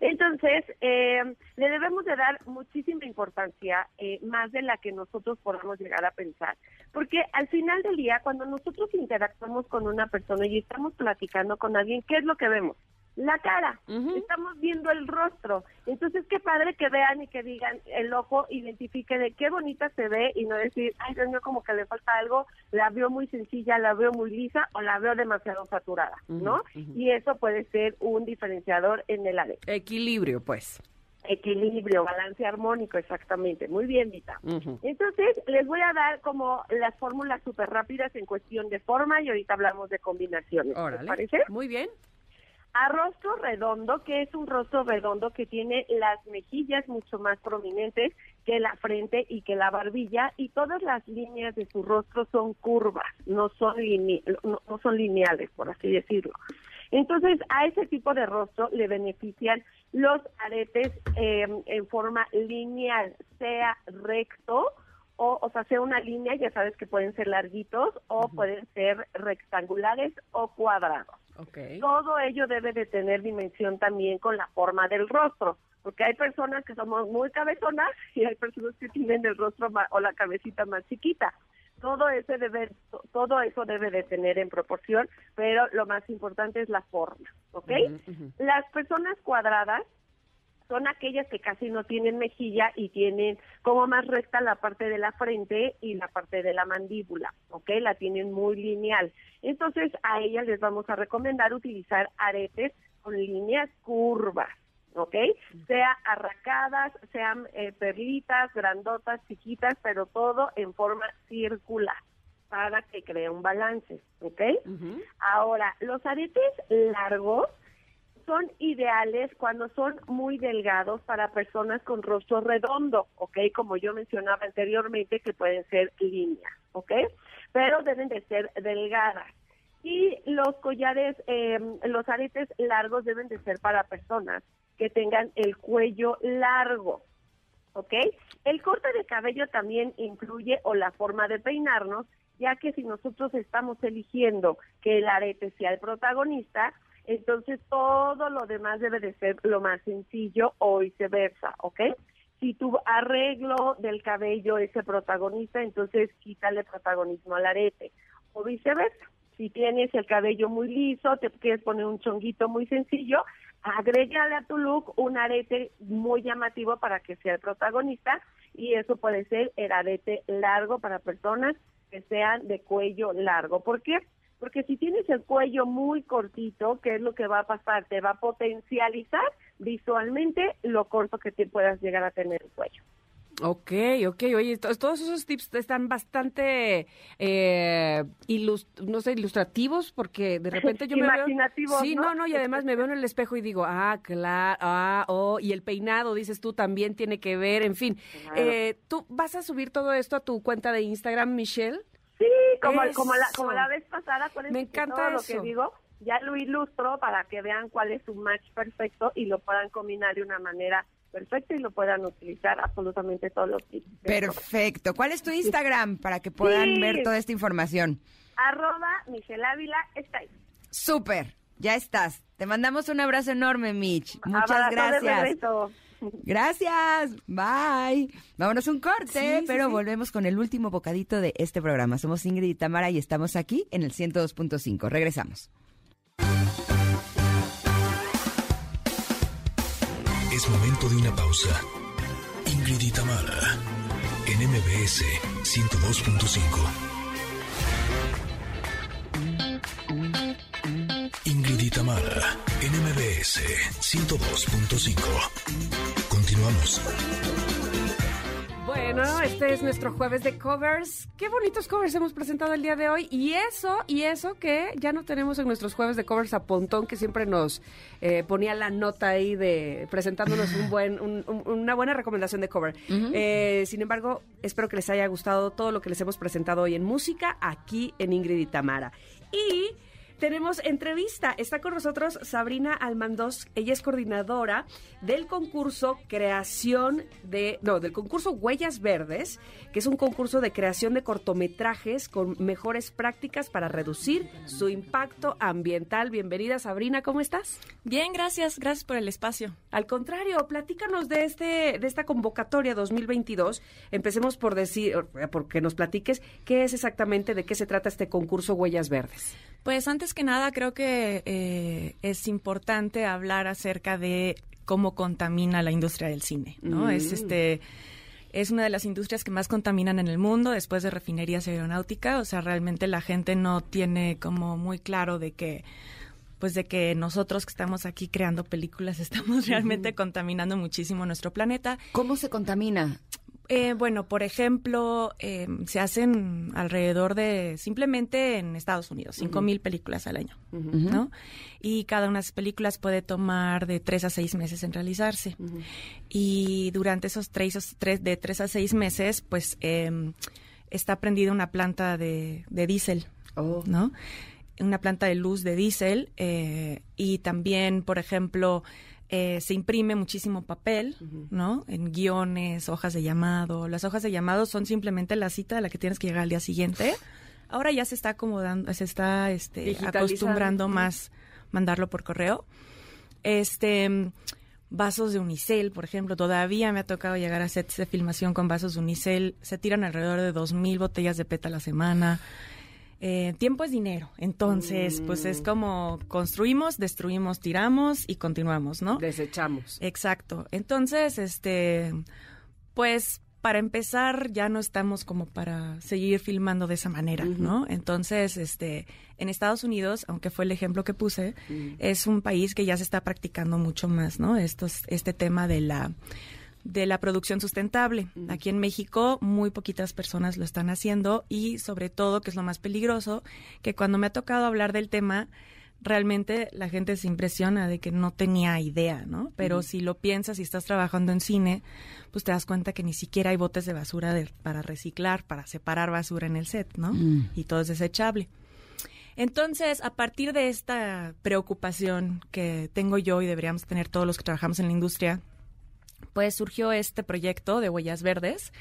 Entonces, eh, le debemos de dar muchísima importancia, eh, más de la que nosotros podamos llegar a pensar, porque al final del día, cuando nosotros interactuamos con una persona y estamos platicando con alguien, ¿qué es lo que vemos? La cara, estamos viendo el rostro. Entonces, qué padre que vean y que digan el ojo, identifique de qué bonita se ve y no decir, ay, Dios mío, como que le falta algo, la veo muy sencilla, la veo muy lisa o la veo demasiado saturada, ¿no? Y eso puede ser un diferenciador en el arete. Equilibrio, pues. Equilibrio, balance armónico, exactamente. Muy bien, Vita. Entonces, les voy a dar como las fórmulas súper rápidas en cuestión de forma y ahorita hablamos de combinaciones. ¿Les Órale. parece? Muy bien. A rostro redondo, que es un rostro redondo que tiene las mejillas mucho más prominentes que la frente y que la barbilla y todas las líneas de su rostro son curvas, no son, line- no, no son lineales, por así decirlo. Entonces, a ese tipo de rostro le benefician los aretes eh, en forma lineal, sea recto o, o sea, sea una línea, ya sabes que pueden ser larguitos o pueden ser rectangulares o cuadrados. Ok. Todo ello debe de tener dimensión también con la forma del rostro, porque hay personas que somos muy cabezonas y hay personas que tienen el rostro o la cabecita más chiquita. Todo ese debe, to- todo eso debe de tener en proporción, pero lo más importante es la forma, ¿ok? Las personas cuadradas son aquellas que casi no tienen mejilla y tienen como más recta la parte de la frente y la parte de la mandíbula, ¿ok? La tienen muy lineal. Entonces a ellas les vamos a recomendar utilizar aretes con líneas curvas, ¿ok? Sea arracadas, sean eh, perlitas, grandotas, chiquitas, pero todo en forma circular para que cree un balance, ¿ok? Ahora, los aretes largos son ideales cuando son muy delgados para personas con rostro redondo, ¿ok? Como yo mencionaba anteriormente, que pueden ser líneas, ¿ok? Pero deben de ser delgadas. Y los collares, eh, los aretes largos deben de ser para personas que tengan el cuello largo, ¿ok? El corte de cabello también incluye o la forma de peinarnos, ya que si nosotros estamos eligiendo que el arete sea el protagonista, entonces todo lo demás debe de ser lo más sencillo o viceversa, ¿ok? Si tu arreglo del cabello es el protagonista, entonces quítale protagonismo al arete, o viceversa. Si tienes el cabello muy liso, te quieres poner un chonguito muy sencillo, agrégale a tu look un arete muy llamativo para que sea el protagonista y eso puede ser el arete largo para personas que sean de cuello largo. ¿Por qué? Porque si tienes el cuello muy cortito, ¿qué es lo que va a pasar? Te va a potencializar visualmente lo corto que te puedas llegar a tener el cuello. Ok, ok. Oye, to- todos esos tips están bastante, eh, ilus- no sé, ilustrativos, porque de repente yo me veo... Sí, ¿no? no, no, y además me veo en el espejo y digo, ah, claro, ah, oh, y el peinado, dices tú, también tiene que ver, en fin. Claro. Eh, ¿Tú vas a subir todo esto a tu cuenta de Instagram, Michelle? Sí, como, como, la, como la vez pasada, acuérdense Me encanta todo lo que digo, ya lo ilustro para que vean cuál es su match perfecto y lo puedan combinar de una manera perfecta y lo puedan utilizar absolutamente todos los tips. Perfecto. ¿Cuál es tu Instagram para que puedan Sí. ver toda esta información? Arroba Michelle Ávila, está ahí. Súper, ya estás. Te mandamos un abrazo enorme, Mitch. Muchas Abrazo de gracias. regreso. Gracias. Bye. Vámonos un corte, Sí, sí, pero sí. volvemos con el último bocadito de este programa. Somos Ingrid y Tamara y estamos aquí en el 102.5. Regresamos. Es momento de una pausa. Ingrid y Tamara, en MBS 102.5. MBS 102.5. Continuamos. Bueno, este es nuestro jueves de covers. Qué bonitos covers hemos presentado el día de hoy. Y eso, y eso que ya no tenemos en nuestros jueves de covers a Pontón, que siempre nos eh, ponía la nota ahí de presentándonos un buen, un- un- una buena recomendación de cover. Eh, sin embargo, espero que les haya gustado todo lo que les hemos presentado hoy en música, aquí en Ingrid y Tamara. Y tenemos entrevista. Está con nosotros Sabrina Almandos. Ella es coordinadora del concurso Creación de. No, del concurso Huellas Verdes, que es un concurso de creación de cortometrajes con mejores prácticas para reducir su impacto ambiental. Bienvenida, Sabrina, ¿cómo estás? Bien, gracias, gracias por el espacio. Al contrario, platícanos de este de esta convocatoria 2022. Empecemos por decir, porque nos platiques qué es exactamente, de qué se trata este concurso Huellas Verdes. Pues antes que nada creo que eh, es importante hablar acerca de cómo contamina la industria del cine, ¿no? Mm. Es este es una de las industrias que más contaminan en el mundo después de refinerías y aeronáutica, o sea, realmente la gente no tiene como muy claro de que pues de que nosotros que estamos aquí creando películas estamos realmente contaminando muchísimo nuestro planeta. ¿Cómo se contamina? Eh, bueno, por ejemplo, eh, se hacen alrededor de, simplemente en Estados Unidos, cinco mil películas al año, ¿no? Y cada una de esas películas puede tomar de tres a seis meses en realizarse. Y durante esos tres, esos tres- de tres a seis meses, pues eh, está prendida una planta de, de diésel, Oh. ¿no? Una planta de luz de diésel eh, y también, por ejemplo, eh, se imprime muchísimo papel, ¿no? En guiones, hojas de llamado. Las hojas de llamado son simplemente la cita a la que tienes que llegar al día siguiente. Ahora ya se está acomodando, se está este, acostumbrando más mandarlo por correo. Este vasos de unicel, por ejemplo, todavía me ha tocado llegar a sets de filmación con vasos de unicel. Se tiran alrededor de dos mil botellas de PET a la semana. Eh, tiempo es dinero, entonces, pues es como construimos, destruimos, tiramos y continuamos, ¿no? Desechamos. Exacto. Entonces, este, pues para empezar ya no estamos como para seguir filmando de esa manera, ¿no? Entonces, este, en Estados Unidos, aunque fue el ejemplo que puse, es un país que ya se está practicando mucho más, ¿no? Estos, este tema de la de la producción sustentable. Aquí en México muy poquitas personas lo están haciendo y sobre todo, que es lo más peligroso, que cuando me ha tocado hablar del tema, realmente la gente se impresiona de que no tenía idea, ¿no? Pero si lo piensas y estás trabajando en cine, pues te das cuenta que ni siquiera hay botes de basura de- para reciclar, para separar basura en el set, ¿no? Mm. Y todo es desechable. Entonces, a partir de esta preocupación que tengo yo y deberíamos tener todos los que trabajamos en la industria, pues surgió este proyecto de Huellas Verdes,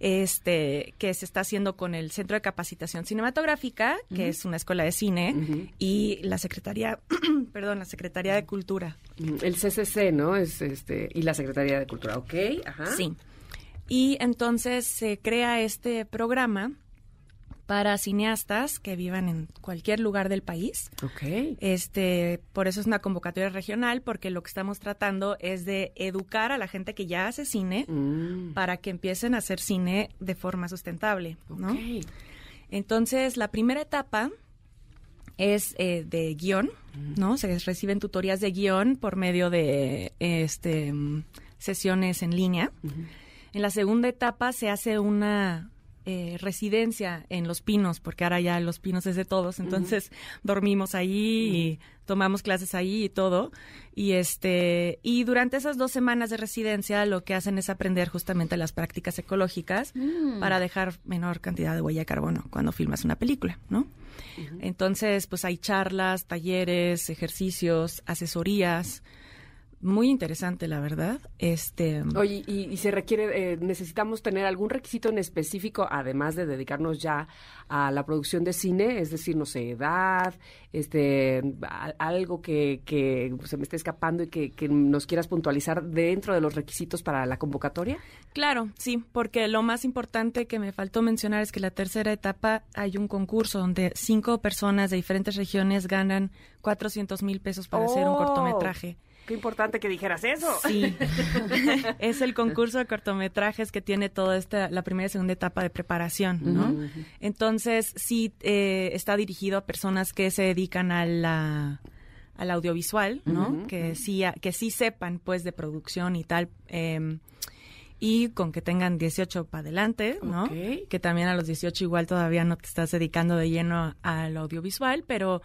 este que se está haciendo con el Centro de Capacitación Cinematográfica, que es una escuela de cine, y la Secretaría, perdón, la Secretaría de Cultura. El CCC, ¿no? Es este y la Secretaría de Cultura, ¿ok? Ajá. Sí. Y entonces se crea este programa para cineastas que vivan en cualquier lugar del país. Ok. Este, por eso es una convocatoria regional, porque lo que estamos tratando es de educar a la gente que ya hace cine Mm. para que empiecen a hacer cine de forma sustentable, ¿no? Ok. Entonces, la primera etapa es eh, de guion, ¿no? Se reciben tutorías de guion por medio de este mm, sesiones en línea. En la segunda etapa se hace una eh, residencia en Los Pinos, porque ahora ya Los Pinos es de todos, entonces dormimos ahí y tomamos clases ahí y todo. Y este y durante esas dos semanas de residencia lo que hacen es aprender justamente las prácticas ecológicas para dejar menor cantidad de huella de carbono cuando filmas una película, ¿no? Entonces, pues hay charlas, talleres, ejercicios, asesorías. Muy interesante, la verdad. Este, Oye, y, y se requiere, eh, necesitamos tener algún requisito en específico, además de dedicarnos ya a la producción de cine, es decir, no sé, edad, este, a- algo que, que se me esté escapando y que, que nos quieras puntualizar dentro de los requisitos para la convocatoria. Claro, sí, porque lo más importante que me faltó mencionar es que la tercera etapa hay un concurso donde cinco personas de diferentes regiones ganan 400 mil pesos para hacer un cortometraje. Qué importante que dijeras eso. Sí, es el concurso de cortometrajes que tiene toda esta, la primera y segunda etapa de preparación, ¿no? Entonces, sí eh, está dirigido a personas que se dedican a la al audiovisual, ¿no? Que sí a- que sí sepan pues de producción y tal. em, y con que tengan 18 para adelante, ¿no? Ok. Que también a los 18 igual todavía no te estás dedicando de lleno al audiovisual, pero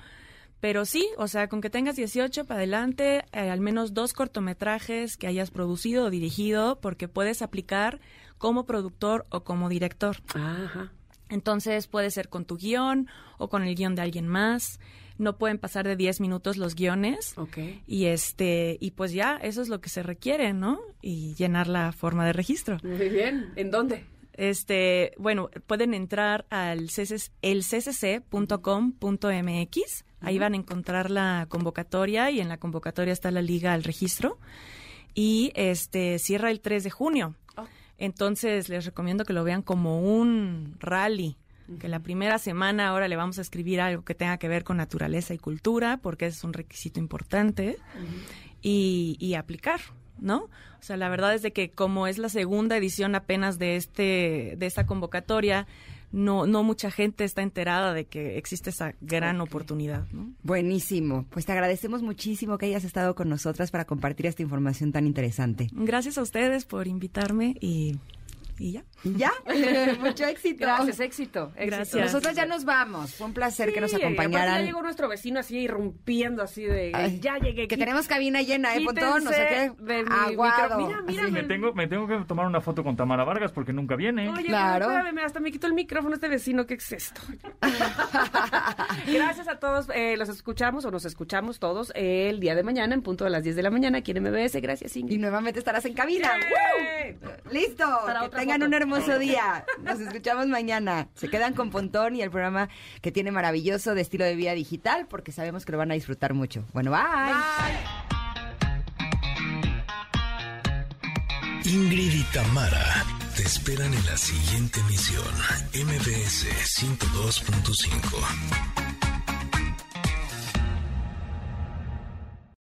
pero sí, o sea, con que tengas 18 para adelante, eh, al menos dos cortometrajes que hayas producido o dirigido, porque puedes aplicar como productor o como director. Ajá. Entonces puede ser con tu guion o con el guion de alguien más. No pueden pasar de 10 minutos los guiones. Ok. Y este, y pues ya, eso es lo que se requiere, ¿no? Y llenar la forma de registro. Muy bien. ¿En dónde? Este, bueno, pueden entrar al cc elccc.com.mx. Ahí van a encontrar la convocatoria y en la convocatoria está la liga al registro. Y este cierra el 3 de junio. Oh. Entonces les recomiendo que lo vean como un rally. Que la primera semana ahora le vamos a escribir algo que tenga que ver con naturaleza y cultura, porque es un requisito importante, y, y aplicar, ¿no? O sea, la verdad es de que como es la segunda edición apenas de este de esta convocatoria, no no mucha gente está enterada de que existe esa gran oportunidad, ¿no? Buenísimo. Pues te agradecemos muchísimo que hayas estado con nosotras para compartir esta información tan interesante. Gracias a ustedes por invitarme y, y ya. ¿Y ya? Mucho éxito. Gracias, éxito. éxito. Gracias. Nosotras ya nos vamos. Fue un placer que nos acompañaran. Ya llegó nuestro vecino así irrumpiendo así de Ay, ya llegué. Que tenemos cabina llena, ¿eh, Pontón? No sé qué. de mi Aguado. Mira, mira, Sí, me tengo, me tengo que tomar una foto con Tamara Vargas porque nunca viene. Oye, Claro. espérame, hasta me quitó el micrófono este vecino, ¿qué es esto? Gracias a todos, eh, los escuchamos o nos escuchamos todos el día de mañana en punto de las 10 de la mañana aquí en MBS. Gracias, Y Ingrid. nuevamente estarás en cabina. Listo. Para otra tengan un hermoso día. Nos escuchamos mañana. Se quedan con Pontón y el programa que tiene maravilloso de estilo de vida digital porque sabemos que lo van a disfrutar mucho. Bueno, bye. Ingrid y Tamara te esperan en la siguiente emisión. MBS 102.5.